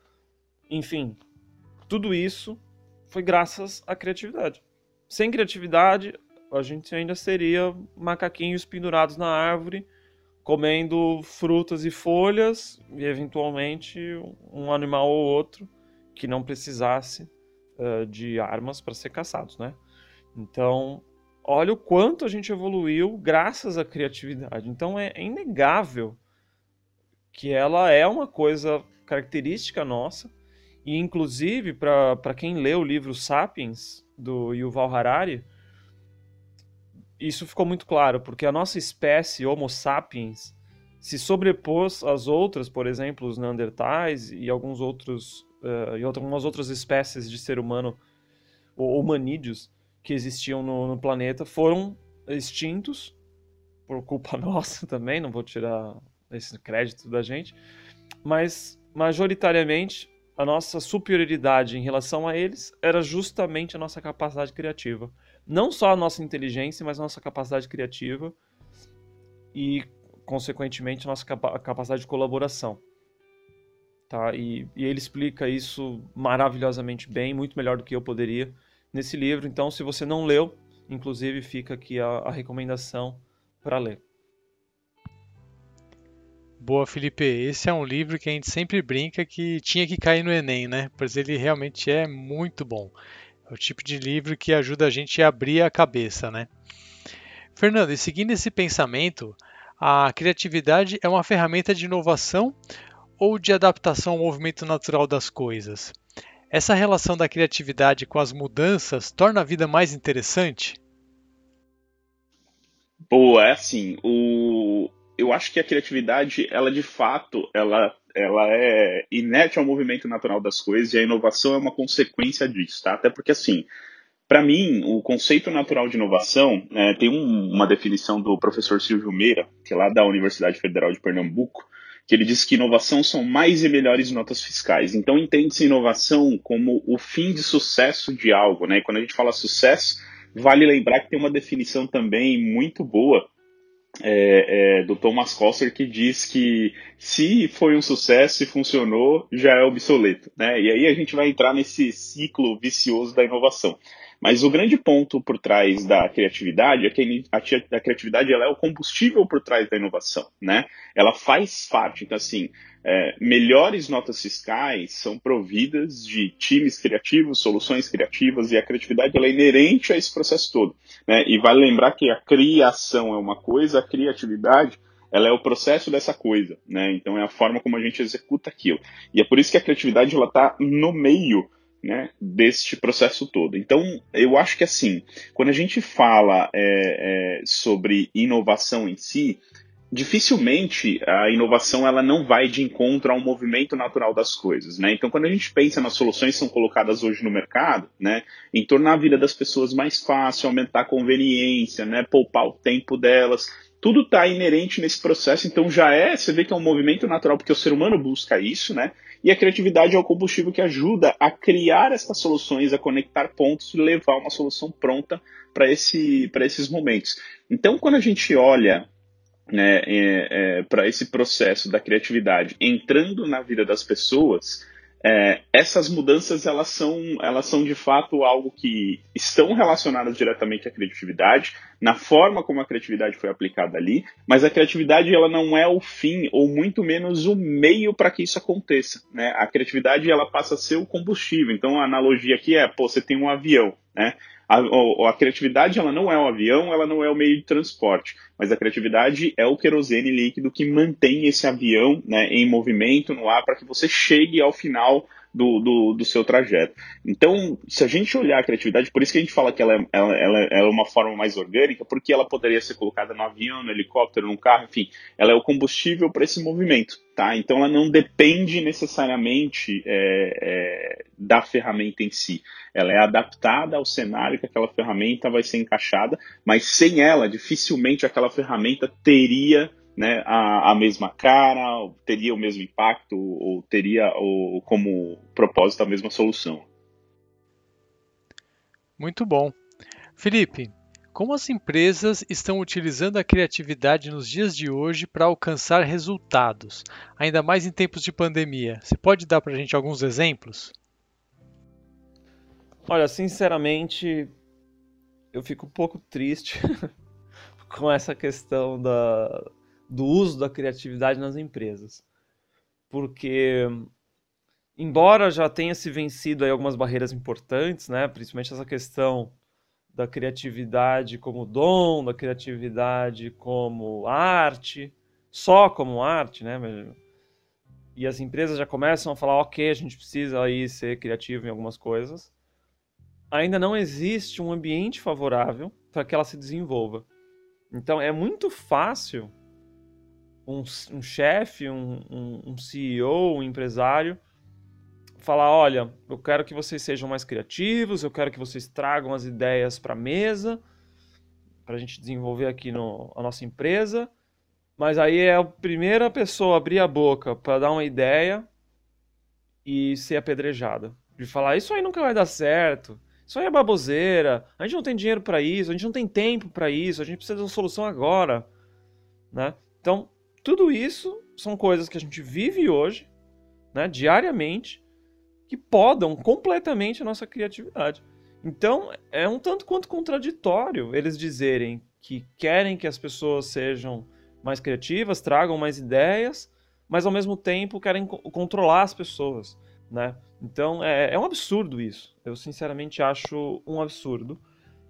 enfim, tudo isso foi graças à criatividade. Sem criatividade, a gente ainda seria macaquinhos pendurados na árvore, comendo frutas e folhas, e eventualmente um animal ou outro que não precisasse uh, de armas para ser caçados, né? Então, olha o quanto a gente evoluiu graças à criatividade. Então, é, é inegável que ela é uma coisa característica nossa, e inclusive para quem lê o livro Sapiens, do Yuval Harari, isso ficou muito claro, porque a nossa espécie, Homo sapiens, se sobrepôs às outras, por exemplo, os Neandertais e alguns outros uh, e algumas outras espécies de ser humano, ou humanídeos, que existiam no, no planeta, foram extintos por culpa [LAUGHS] nossa também, não vou tirar esse crédito da gente, mas majoritariamente a nossa superioridade em relação a eles era justamente a nossa capacidade criativa. Não só a nossa inteligência, mas a nossa capacidade criativa e, consequentemente, a nossa capa capacidade de colaboração. Tá? E, e, ele explica isso maravilhosamente bem, muito melhor do que eu poderia nesse livro. Então, se você não leu, inclusive fica aqui a, a recomendação para ler. Boa, Felipe. Esse é um livro que a gente sempre brinca que tinha que cair no Enem, né? Pois ele realmente é muito bom. É o tipo de livro que ajuda a gente a abrir a cabeça, né? Fernando, e seguindo esse pensamento, a criatividade é uma ferramenta de inovação ou de adaptação ao movimento natural das coisas? Essa relação da criatividade com as mudanças torna a vida mais interessante? Boa, é assim, o, eu acho que a criatividade, ela de fato, ela, ela é inerte ao movimento natural das coisas e a inovação é uma consequência disso, tá? Até porque, assim, para mim, o conceito natural de inovação né, tem um, uma definição do professor Silvio Meira, que é lá da Universidade Federal de Pernambuco, que ele diz que inovação são mais e melhores notas fiscais. Então, entende-se inovação como o fim de sucesso de algo, né? E quando a gente fala sucesso, vale lembrar que tem uma definição também muito boa é, é, do Thomas Coster que diz que se foi um sucesso e funcionou, já é obsoleto. Né? E aí a gente vai entrar nesse ciclo vicioso da inovação. Mas o grande ponto por trás da criatividade é que a, criatividade ela é o combustível por trás da inovação, né? Ela faz parte, então assim, é, melhores notas fiscais são providas de times criativos, soluções criativas, e a criatividade ela é inerente a esse processo todo. Né? E vale lembrar que a criação é uma coisa, a criatividade ela é o processo dessa coisa, né? Então é a forma como a gente executa aquilo. E é por isso que a criatividade ela está no meio né, deste processo todo. Então, eu acho que assim, quando a gente fala é, é, sobre inovação em si, dificilmente a inovação ela não vai de encontro ao movimento natural das coisas, né? Então, quando a gente pensa nas soluções que são colocadas hoje no mercado, né, em tornar a vida das pessoas mais fácil, aumentar a conveniência, né, poupar o tempo delas, tudo está inerente nesse processo, então já é, você vê que é um movimento natural, porque o ser humano busca isso, né? E a criatividade é o combustível que ajuda a criar essas soluções, a conectar pontos e levar uma solução pronta para esse, esses momentos. Então, quando a gente olha né, é, é, para esse processo da criatividade entrando na vida das pessoas, é, essas mudanças elas são, elas são de fato algo que estão relacionadas diretamente à criatividade, na forma como a criatividade foi aplicada ali, mas a criatividade ela não é o fim ou muito menos o meio para que isso aconteça. Né? A criatividade ela passa a ser o combustível. Então a analogia aqui é, pô, você tem um avião, né? A, a, a, criatividade ela não é o avião, ela não é o meio de transporte, mas a criatividade é o querosene líquido que mantém esse avião né, em movimento no ar para que você chegue ao final do, do, do, seu trajeto. Então, se a gente olhar a criatividade, por isso que a gente fala que ela é, ela, ela é uma forma mais orgânica, porque ela poderia ser colocada no avião, no helicóptero, no carro, enfim, ela é o combustível para esse movimento, tá? Então, ela não depende necessariamente é, é, da ferramenta em si. Ela é adaptada ao cenário que aquela ferramenta vai ser encaixada, mas sem ela, dificilmente aquela ferramenta teria né, a, a mesma cara, teria o mesmo impacto, ou teria o, como propósito a mesma solução. Muito bom. Felipe, como as empresas estão utilizando a criatividade nos dias de hoje para alcançar resultados, ainda mais em tempos de pandemia? Você pode dar para a gente alguns exemplos? Olha, sinceramente, eu fico um pouco triste [LAUGHS] com essa questão da, do uso da criatividade nas empresas. Porque, embora já tenha se vencido algumas barreiras importantes, né, principalmente essa questão da criatividade como dom, da criatividade como arte, só como arte, né? E as empresas já começam a falar, ok, a gente precisa aí ser criativo em algumas coisas. Ainda não existe um ambiente favorável para que ela se desenvolva. Então é muito fácil um, um chefe, um, um, um CEO, um empresário, falar: olha, eu quero que vocês sejam mais criativos, eu quero que vocês tragam as ideias para a mesa, para a gente desenvolver aqui no, a nossa empresa. Mas aí é a primeira pessoa a abrir a boca para dar uma ideia e ser apedrejada. De falar: isso aí nunca vai dar certo, isso aí é baboseira, a gente não tem dinheiro para isso, a gente não tem tempo para isso, a gente precisa de uma solução agora. Né? Então, tudo isso são coisas que a gente vive hoje, né, diariamente, que podam completamente a nossa criatividade. Então, é um tanto quanto contraditório eles dizerem que querem que as pessoas sejam mais criativas, tragam mais ideias, mas ao mesmo tempo querem controlar as pessoas, né? Então, é, é um absurdo isso. Eu sinceramente acho um absurdo.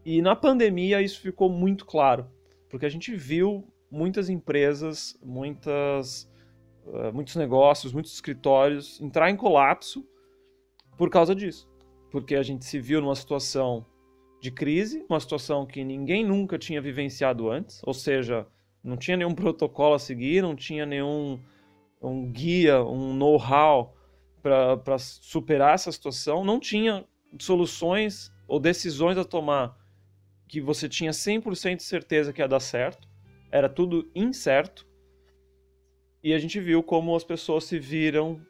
E na pandemia isso ficou muito claro, porque a gente viu muitas empresas, muitas, uh, muitos negócios, muitos escritórios entrar em colapso por causa disso. Porque a gente se viu numa situação de crise, uma situação que ninguém nunca tinha vivenciado antes, ou seja, não tinha nenhum protocolo a seguir, não tinha nenhum um guia, um know-how para superar essa situação, não tinha soluções ou decisões a tomar que você tinha 100% de certeza que ia dar certo era tudo incerto. E a gente viu como as pessoas se viram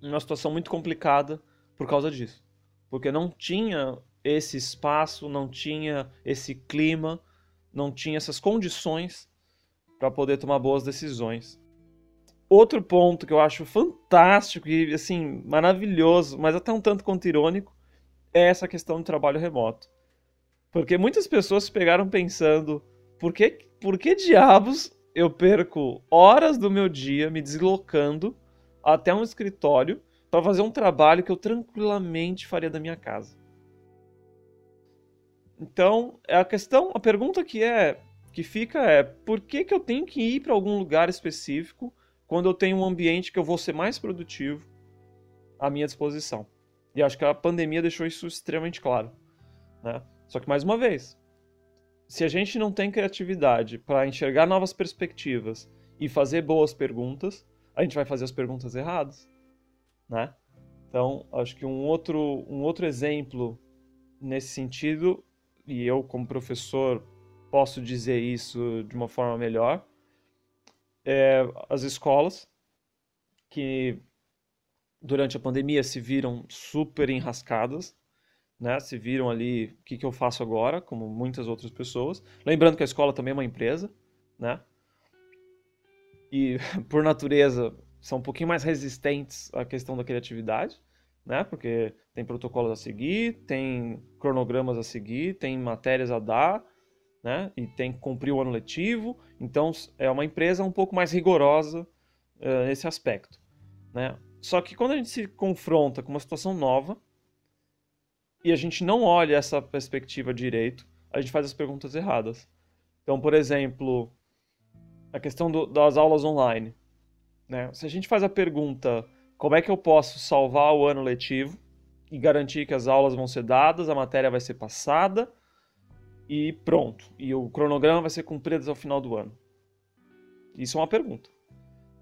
numa situação muito complicada por causa disso. Porque não tinha esse espaço, não tinha esse clima, não tinha essas condições para poder tomar boas decisões. Outro ponto que eu acho fantástico e assim maravilhoso, mas até um tanto quanto irônico, é essa questão do trabalho remoto. Porque muitas pessoas se pegaram pensando, por que, por que diabos eu perco horas do meu dia me deslocando até um escritório para fazer um trabalho que eu tranquilamente faria da minha casa? Então, é a questão, a pergunta que é que fica é: por que, que eu tenho que ir para algum lugar específico quando eu tenho um ambiente que eu vou ser mais produtivo à minha disposição? E acho que a pandemia deixou isso extremamente claro. Né? Só que, mais uma vez, se a gente não tem criatividade para enxergar novas perspectivas e fazer boas perguntas, a gente vai fazer as perguntas erradas, né? Então, acho que um outro, um outro exemplo nesse sentido, e eu como professor posso dizer isso de uma forma melhor, é as escolas que durante a pandemia se viram super enrascadas, né? Se viram ali, o que, que eu faço agora, como muitas outras pessoas. Lembrando que a escola também é uma empresa, né? E [LAUGHS] por natureza são um pouquinho mais resistentes à questão da criatividade, né? Porque tem protocolos a seguir, tem cronogramas a seguir, tem matérias a dar, né? E tem que cumprir o ano letivo. Então é uma empresa um pouco mais rigorosa uh, nesse aspecto, né? Só que quando a gente se confronta com uma situação nova e a gente não olha essa perspectiva direito, a gente faz as perguntas erradas. Então, por exemplo, a questão do, das aulas online. Né? Se a gente faz a pergunta como é que eu posso salvar o ano letivo e garantir que as aulas vão ser dadas, a matéria vai ser passada e pronto. E o cronograma vai ser cumprido até o final do ano. Isso é uma pergunta.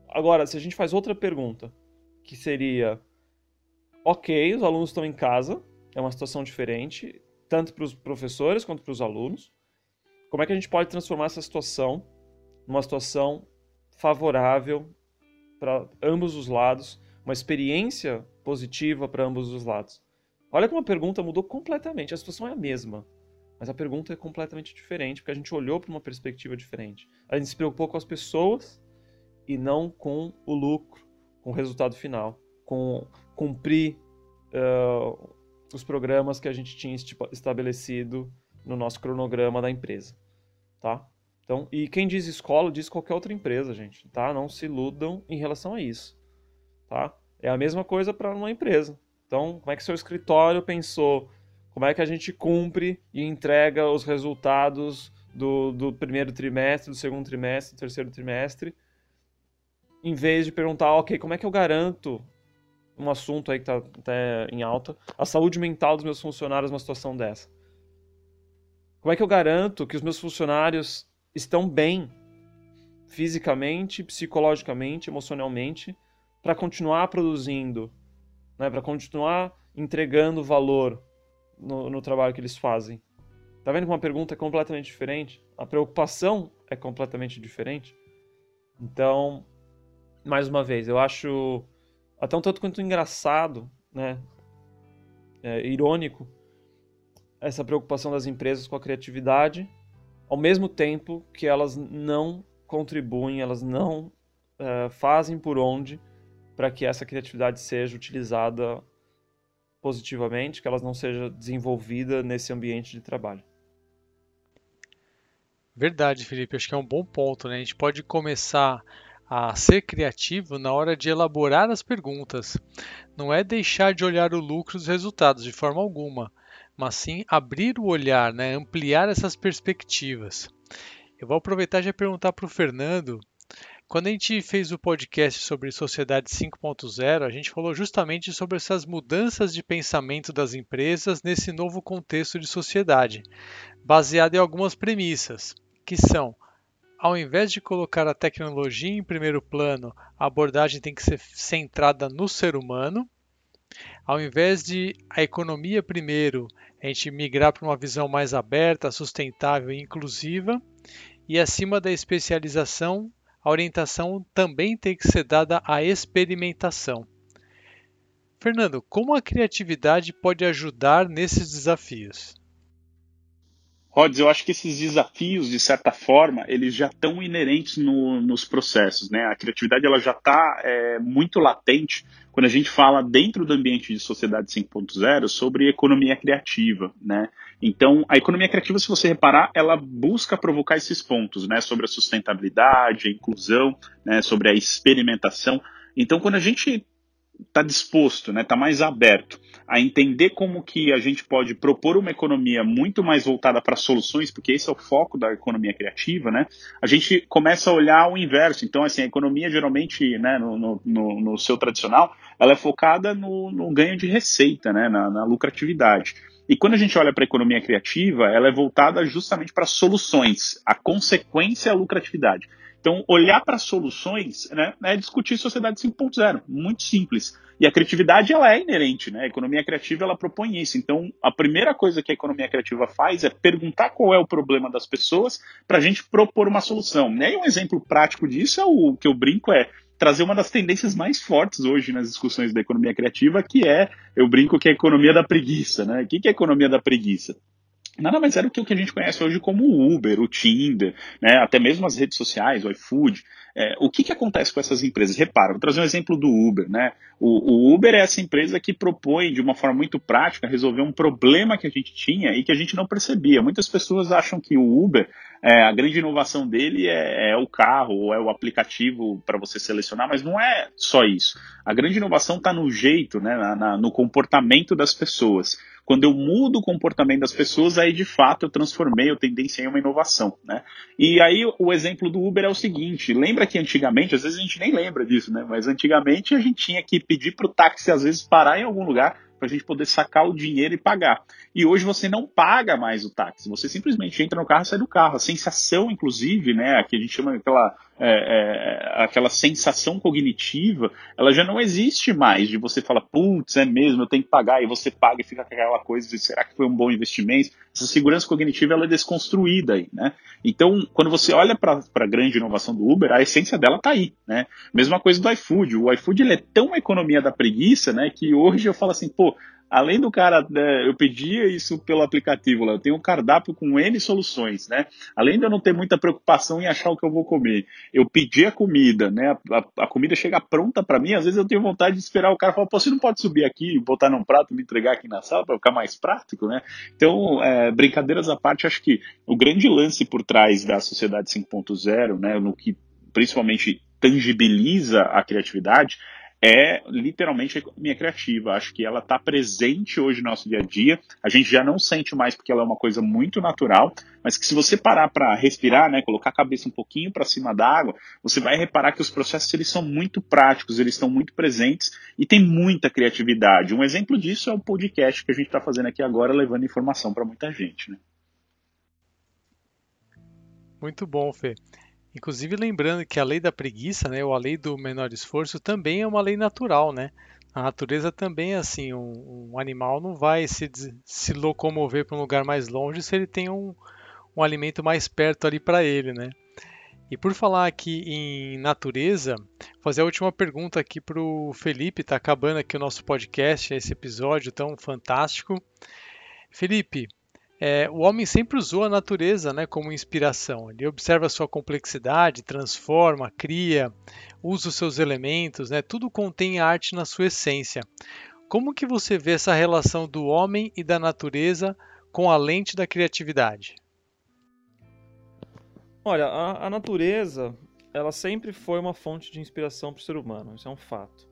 Agora, se a gente faz outra pergunta, que seria: ok, os alunos estão em casa, é uma situação diferente, tanto para os professores quanto para os alunos. Como é que a gente pode transformar essa situação numa situação favorável para ambos os lados, uma experiência positiva para ambos os lados? Olha como a pergunta mudou completamente. A situação é a mesma, mas a pergunta é completamente diferente, porque a gente olhou para uma perspectiva diferente. A gente se preocupou com as pessoas e não com o lucro, com o resultado final, com cumprir uh, os programas que a gente tinha estabelecido no nosso cronograma da empresa, tá? Então, e quem diz escola diz qualquer outra empresa, gente, tá? Não se iludam em relação a isso, tá? É a mesma coisa para uma empresa. Então, como é que seu escritório pensou? Como é que a gente cumpre e entrega os resultados do, do primeiro trimestre, do segundo trimestre, do terceiro trimestre? em vez de perguntar, ok, como é que eu garanto um assunto aí que está até em alta, a saúde mental dos meus funcionários numa situação dessa? Como é que eu garanto que os meus funcionários estão bem fisicamente, psicologicamente, emocionalmente, para continuar produzindo, né, para continuar entregando valor no, no trabalho que eles fazem? Tá vendo que uma pergunta é completamente diferente? A preocupação é completamente diferente? Então, mais uma vez, eu acho até um tanto quanto engraçado, né? É, irônico, essa preocupação das empresas com a criatividade, ao mesmo tempo que elas não contribuem, elas não é, fazem por onde para que essa criatividade seja utilizada positivamente, que ela não seja desenvolvida nesse ambiente de trabalho. Verdade, Felipe. Acho que é um bom ponto. Né? A gente pode começar a ser criativo na hora de elaborar as perguntas. Não é deixar de olhar o lucro e os resultados de forma alguma, mas sim abrir o olhar, né? ampliar essas perspectivas. Eu vou aproveitar e já perguntar para o Fernando. Quando a gente fez o podcast sobre Sociedade 5.0, a gente falou justamente sobre essas mudanças de pensamento das empresas nesse novo contexto de sociedade, baseado em algumas premissas, que são ao invés de colocar a tecnologia em primeiro plano, a abordagem tem que ser centrada no ser humano. Ao invés de a economia primeiro, a gente migrar para uma visão mais aberta, sustentável e inclusiva. E acima da especialização, a orientação também tem que ser dada à experimentação. Fernando, como a criatividade pode ajudar nesses desafios? Rods, eu acho que esses desafios, de certa forma, eles já estão inerentes no, nos processos, né? A criatividade ela já está é, muito latente quando a gente fala dentro do ambiente de sociedade 5.0 sobre economia criativa, né? Então, a economia criativa, se você reparar, ela busca provocar esses pontos, né? Sobre a sustentabilidade, a inclusão, né? Sobre a experimentação. Então, quando a gente está disposto, está né, tá mais aberto a entender como que a gente pode propor uma economia muito mais voltada para soluções, porque esse é o foco da economia criativa, né? A gente começa a olhar o inverso. Então, assim, a economia geralmente, né, no, no, no, seu tradicional, ela é focada no, no, ganho de receita, né, na, na lucratividade. E quando a gente olha para a economia criativa, ela é voltada justamente para soluções, a consequência é a lucratividade. Então, olhar para soluções né, é discutir sociedade 5.0, muito simples. E a criatividade ela é inerente, né? A economia criativa ela propõe isso. Então, a primeira coisa que a economia criativa faz é perguntar qual é o problema das pessoas para a gente propor uma solução. E aí, um exemplo prático disso é o que eu brinco é trazer uma das tendências mais fortes hoje nas discussões da economia criativa, que é, eu brinco que é a economia da preguiça, né? O que é a economia da preguiça? Nada mais era do que o que a gente conhece hoje como o Uber, o Tinder, né, até mesmo as redes sociais, o iFood. É, o que, que acontece com essas empresas? Repara, vou trazer um exemplo do Uber. Né? O, o, Uber é essa empresa que propõe, de uma forma muito prática, resolver um problema que a gente tinha e que a gente não percebia. Muitas pessoas acham que o Uber, é, a grande inovação dele é, é o carro ou é o aplicativo para você selecionar, mas não é só isso. A grande inovação está no jeito, né, na, na, no comportamento das pessoas. Quando eu mudo o comportamento das pessoas, aí de fato eu transformei, eu tendenciei uma inovação, né? E aí o exemplo do Uber é o seguinte, lembra que antigamente, às vezes a gente nem lembra disso, né? Mas antigamente a gente tinha que pedir para o táxi às vezes parar em algum lugar para a gente poder sacar o dinheiro e pagar. E hoje você não paga mais o táxi, você simplesmente entra no carro e sai do carro. A sensação, inclusive, né, que a gente chama aquela, é, é, aquela sensação cognitiva, ela já não existe mais de você falar, putz, é mesmo, eu tenho que pagar, e você paga e fica com aquela coisa será que foi um bom investimento? Essa segurança cognitiva ela é desconstruída aí, né? Então, quando você olha para a grande inovação do Uber, a essência dela está aí, né? Mesma coisa do iFood. O iFood ele é tão economia da preguiça, né, que hoje eu falo assim, pô, além do cara, né, eu pedia isso pelo aplicativo lá, eu tenho um cardápio com N soluções, né? Além de eu não ter muita preocupação em achar o que eu vou comer, eu pedi a comida, né? A, a comida chega pronta para mim, às vezes eu tenho vontade de esperar o cara falar, pô, você não pode subir aqui, botar num prato, me entregar aqui na sala para ficar mais prático, né? Então, é, brincadeiras à parte, acho que o grande lance por trás da sociedade 5.0, né, no que principalmente tangibiliza a criatividade, é literalmente a economia criativa. Acho que ela está presente hoje no nosso dia a dia. A gente já não sente mais porque ela é uma coisa muito natural, mas que se você parar para respirar, né, colocar a cabeça um pouquinho para cima da água, você vai reparar que os processos eles são muito práticos, eles estão muito presentes e tem muita criatividade. Um exemplo disso é o podcast que a gente está fazendo aqui agora, levando informação para muita gente. Né? Muito bom, Fê. Inclusive lembrando que a lei da preguiça, né, ou a lei do menor esforço, também é uma lei natural, né? A natureza também é assim, um, um animal não vai se, se locomover para um lugar mais longe se ele tem um, um alimento mais perto ali para ele, né? E por falar aqui em natureza, fazer a última pergunta aqui para o Felipe, está acabando aqui o nosso podcast, esse episódio tão fantástico. Felipe, é, o homem sempre usou a natureza né, como inspiração. Ele observa sua complexidade, transforma, cria, usa os seus elementos, né, tudo contém arte na sua essência. Como que você vê essa relação do homem e da natureza com a lente da criatividade? Olha, a, a natureza, ela sempre foi uma fonte de inspiração para o ser humano, isso é um fato.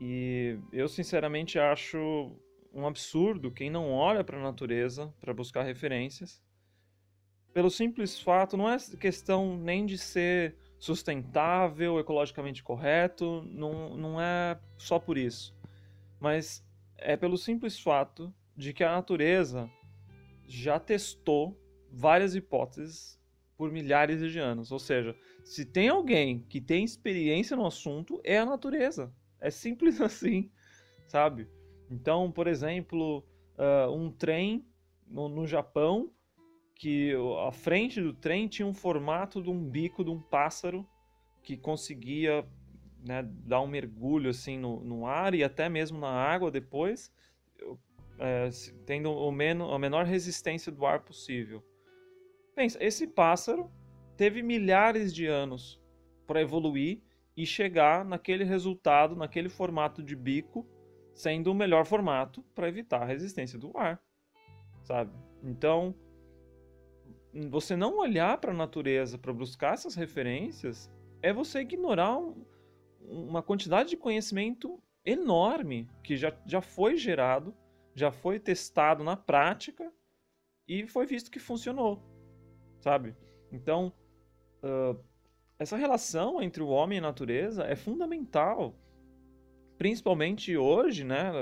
E eu sinceramente acho um absurdo quem não olha para a natureza para buscar referências. Pelo simples fato, não é questão nem de ser sustentável, ecologicamente correto, não, não é só por isso. Mas é pelo simples fato de que a natureza já testou várias hipóteses por milhares de anos. Ou seja, se tem alguém que tem experiência no assunto, é a natureza. É simples [LAUGHS] assim, sabe? Então, por exemplo, uh, um trem no, no, Japão, que a frente do trem tinha um formato de um bico de um pássaro que conseguia né, dar um mergulho assim no, no, ar e até mesmo na água depois, é, tendo o menos, a menor resistência do ar possível. Pensa, esse pássaro teve milhares de anos para evoluir e chegar naquele resultado, naquele formato de bico sendo o melhor formato para evitar a resistência do ar, sabe? Então, você não olhar para a natureza para buscar essas referências é você ignorar um, uma quantidade de conhecimento enorme que já, já foi gerado, já foi testado na prática e foi visto que funcionou, sabe? Então, uh, essa relação entre o homem e a natureza é fundamental principalmente hoje, né,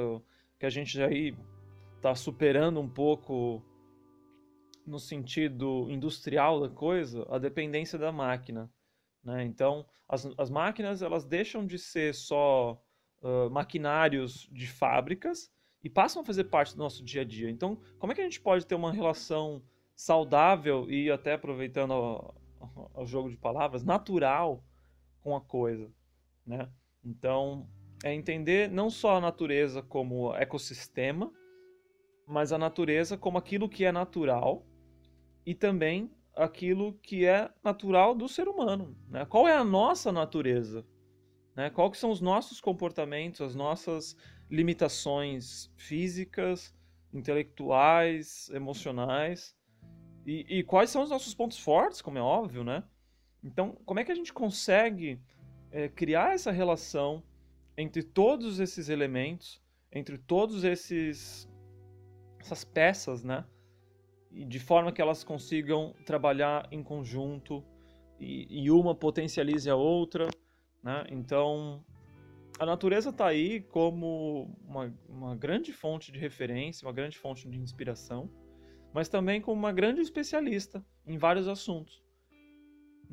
que a gente já aí tá superando um pouco no sentido industrial da coisa a dependência da máquina. Né? Então, as, as máquinas elas deixam de ser só uh, maquinários de fábricas e passam a fazer parte do nosso dia a dia. Então, como é que a gente pode ter uma relação saudável e até aproveitando o, o jogo de palavras, natural com a coisa, né? Então, é entender não só a natureza como ecossistema, mas a natureza como aquilo que é natural e também aquilo que é natural do ser humano. Né? Qual é a nossa natureza? Né? Quais que são os nossos comportamentos, as nossas limitações físicas, intelectuais, emocionais? E, e, quais são os nossos pontos fortes, como é óbvio, né? Então, como é que a gente consegue é, criar essa relação entre todos esses elementos, entre todos esses essas peças, né? de forma que elas consigam trabalhar em conjunto e, e uma potencialize a outra, né? Então, a natureza está aí como uma, uma grande fonte de referência, uma grande fonte de inspiração, mas também como uma grande especialista em vários assuntos.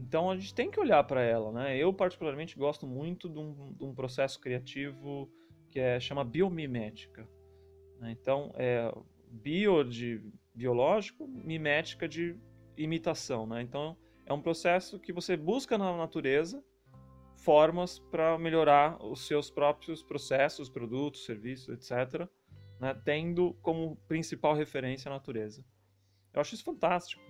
Então a gente tem que olhar para ela, né? Eu particularmente gosto muito de um, de um processo criativo que é chama biomimética. Né? Então é bio de biológico, mimética de imitação, né? Então é um processo que você busca na natureza formas para melhorar os seus próprios processos, produtos, serviços, etc., né? tendo como principal referência a natureza. Eu acho isso fantástico,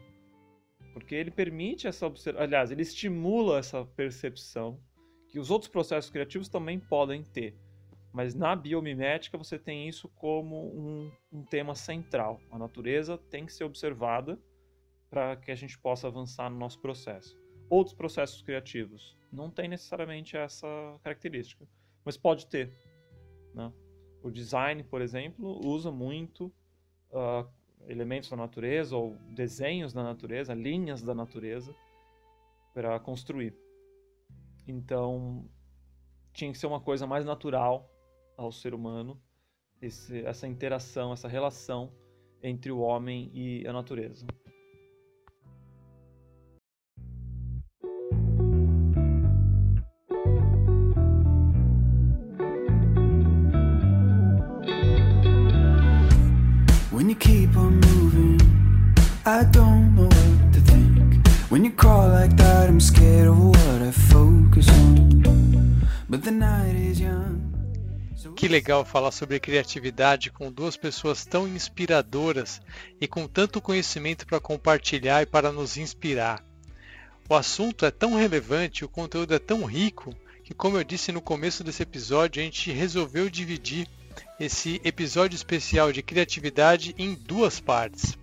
porque ele permite essa observação, aliás, ele estimula essa percepção que os outros processos criativos também podem ter. Mas na biomimética você tem isso como um, um tema central. A natureza tem que ser observada para que a gente possa avançar no nosso processo. Outros processos criativos não tem necessariamente essa característica, mas pode ter. Né? O design, por exemplo, usa muito uh, elementos da natureza ou desenhos da natureza, linhas da natureza para construir. Então, tinha que ser uma coisa mais natural ao ser humano esse, essa interação, essa relação entre o homem e a natureza. I don't know what to think. When you like that, I'm scared of what I focus on. But the night is young. Que legal falar sobre criatividade com duas pessoas tão inspiradoras e com tanto conhecimento para compartilhar e para nos inspirar. O assunto é tão relevante, o conteúdo é tão rico, que, como eu disse no começo desse episódio, a gente resolveu dividir esse episódio especial de criatividade em duas partes.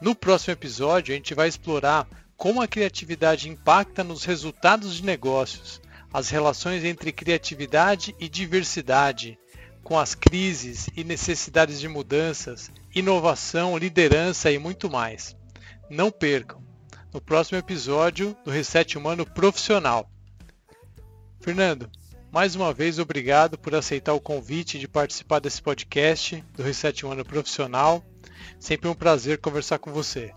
No próximo episódio, a gente vai explorar como a criatividade impacta nos resultados de negócios as relações entre criatividade e diversidade, com as crises e necessidades de mudanças, inovação, liderança e muito mais. Não percam! No próximo episódio do Reset Humano Profissional. Fernando, mais uma vez obrigado por aceitar o convite de participar desse podcast do Reset Humano Profissional. Sempre um prazer conversar com você.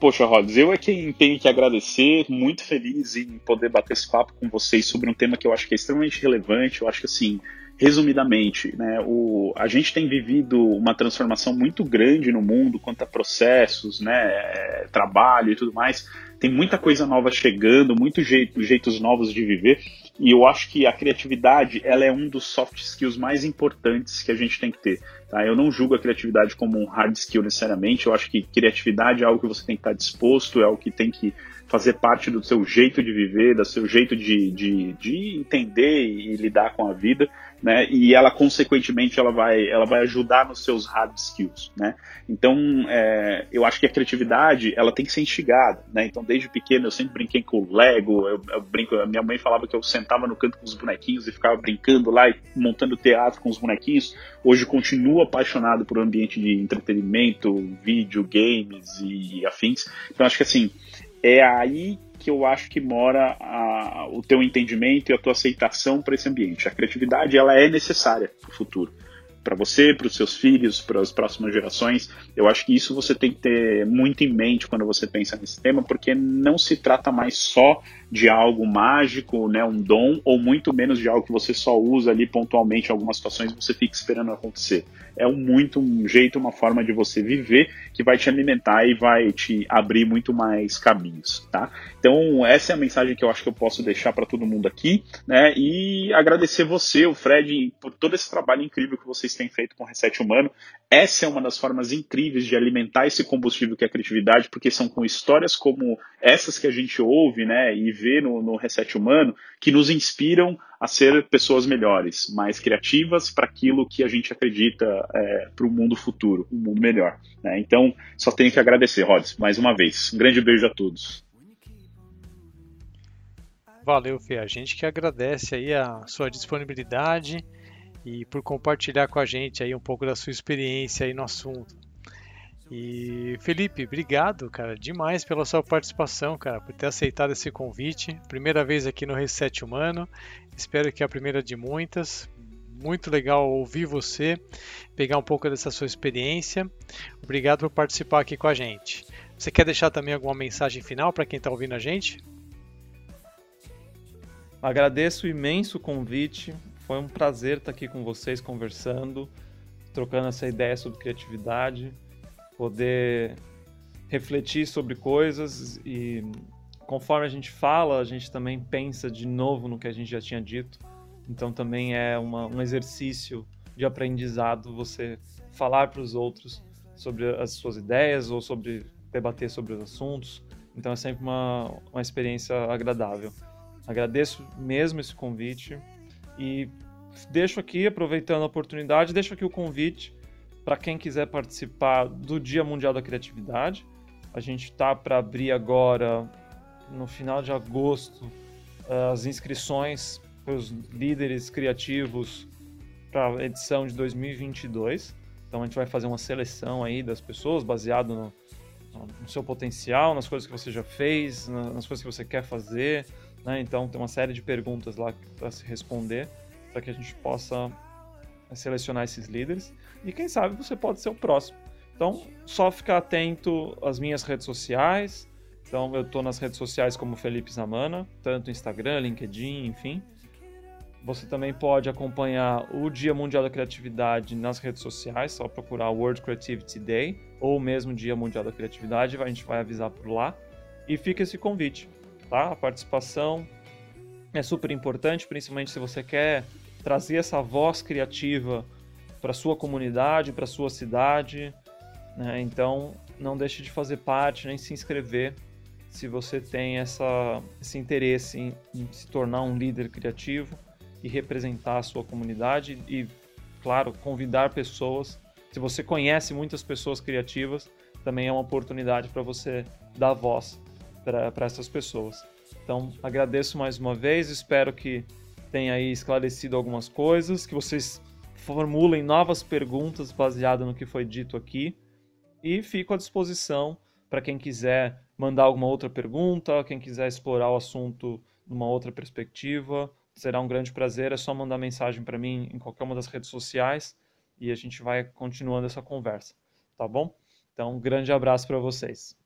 Poxa, Rods, eu é quem tenho que agradecer, muito feliz em poder bater esse papo com vocês sobre um tema que eu acho que é extremamente relevante. Eu acho que, assim, resumidamente, né, o, a gente tem vivido uma transformação muito grande no mundo quanto a processos, né, trabalho e tudo mais. Tem muita coisa nova chegando, muitos jeito, jeitos novos de viver. E eu acho que a criatividade ela é um dos soft skills mais importantes que a gente tem que ter. Tá? Eu não julgo a criatividade como um hard skill necessariamente. Eu acho que criatividade é algo que você tem que estar disposto, é algo que tem que fazer parte do seu jeito de viver, do seu jeito de, de, de entender e lidar com a vida né? E ela consequentemente ela vai, ela vai ajudar nos seus hard skills, né? Então, é, eu acho que a criatividade ela tem que ser instigada, né? Então, desde pequeno eu sempre brinquei com o Lego, eu, eu brinco, minha mãe falava que eu sentava no canto com os bonequinhos e ficava brincando lá e montando teatro com os bonequinhos. Hoje continuo apaixonado por um ambiente de entretenimento, vídeo, games e afins. Então, acho que assim é aí que eu acho que mora a, o teu entendimento e a tua aceitação para esse ambiente. A criatividade ela é necessária para o futuro. para você, para os seus filhos, para as próximas gerações. Eu acho que isso você tem que ter muito em mente quando você pensa nesse tema, porque não se trata mais só de algo mágico, né, um dom, ou muito menos de algo que você só usa ali pontualmente em algumas situações e você fica esperando acontecer. É um muito um jeito, uma forma de você viver que vai te alimentar e vai te abrir muito mais caminhos, tá? Então essa é a mensagem que eu acho que eu posso deixar para todo mundo aqui, né? E agradecer você, o Fred, por todo esse trabalho incrível que vocês têm feito com o Reset Humano. Essa é uma das formas incríveis de alimentar esse combustível que é a criatividade, porque são com histórias como essas que a gente ouve, né? E vê no, no Reset Humano que nos inspiram a ser pessoas melhores, mais criativas para aquilo que a gente acredita é, para o mundo futuro, um mundo melhor. Né? Então, só tenho que agradecer, Rods, mais uma vez. Um grande beijo a todos. Valeu, Fê. A gente que agradece aí a sua disponibilidade e por compartilhar com a gente aí um pouco da sua experiência aí no assunto. E Felipe, obrigado, cara, demais pela sua participação, cara, por ter aceitado esse convite. Primeira vez aqui no Reset Humano. Espero que a primeira de muitas. Muito legal ouvir você, pegar um pouco dessa sua experiência. Obrigado por participar aqui com a gente. Você quer deixar também alguma mensagem final para quem está ouvindo a gente? Agradeço imenso o convite. Foi um prazer estar aqui com vocês conversando, trocando essa ideia sobre criatividade, poder refletir sobre coisas e conforme a gente fala, a gente também pensa de novo no que a gente já tinha dito. Então também é uma, um exercício de aprendizado você falar para os outros sobre as suas ideias ou sobre debater sobre os assuntos. Então é sempre uma, uma experiência agradável. Agradeço mesmo esse convite e deixo aqui, aproveitando a oportunidade, deixo aqui o convite para quem quiser participar do Dia Mundial da Criatividade. A gente está para abrir agora, no final de agosto, as inscrições para os líderes criativos para a edição de 2022. Então a gente vai fazer uma seleção aí das pessoas baseado no, no seu potencial, nas coisas que você já fez, nas coisas que você quer fazer, né? Então tem uma série de perguntas lá para se responder para que a gente possa eh, selecionar esses líderes e quem sabe você pode ser o próximo. Então só ficar atento às minhas redes sociais. Então eu estou nas redes sociais como Felipe Zamana, tanto Instagram, LinkedIn, enfim. Você também pode acompanhar o Dia Mundial da Criatividade nas redes sociais, só procurar World Creativity Day ou mesmo Dia Mundial da Criatividade, a gente vai avisar por lá. E fica esse convite tá? A participação é super importante, principalmente se você quer trazer essa voz criativa para sua comunidade, para sua cidade. Né? Então, não deixe de fazer parte nem se inscrever se você tem essa, esse interesse em, em se tornar um líder criativo e representar a sua comunidade e, claro, convidar pessoas. Se você conhece muitas pessoas criativas, também é uma oportunidade para você dar voz para essas pessoas. Então, agradeço mais uma vez, espero que tenha aí esclarecido algumas coisas, que vocês formulem novas perguntas baseadas no que foi dito aqui e fico à disposição para quem quiser mandar alguma outra pergunta, quem quiser explorar o assunto numa outra perspectiva. Será um grande prazer, é só mandar mensagem para mim em qualquer uma das redes sociais e a gente vai continuando essa conversa, tá bom? Então, um grande abraço para vocês.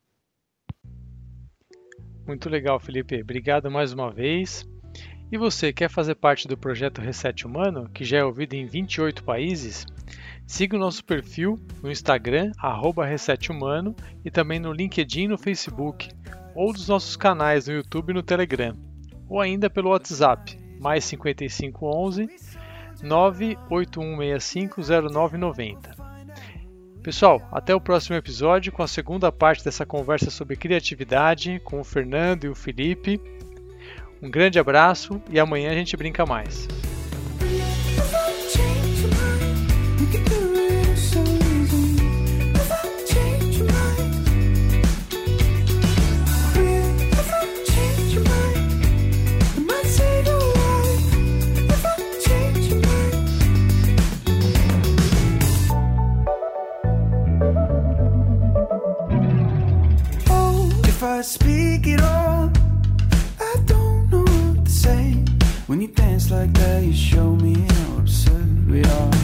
Muito legal, Felipe. Obrigado mais uma vez. E você quer fazer parte do projeto Reset Humano, que já é ouvido em 28 países? Siga o nosso perfil no Instagram, @resethumano e também no LinkedIn e no Facebook, ou dos nossos canais no YouTube e no Telegram, ou ainda pelo WhatsApp, mais 5511 981650990. Pessoal, até o próximo episódio com a segunda parte dessa conversa sobre criatividade com o Fernando e o Felipe. Um grande abraço e amanhã a gente brinca mais. When you dance like that, you show me how absurd we are.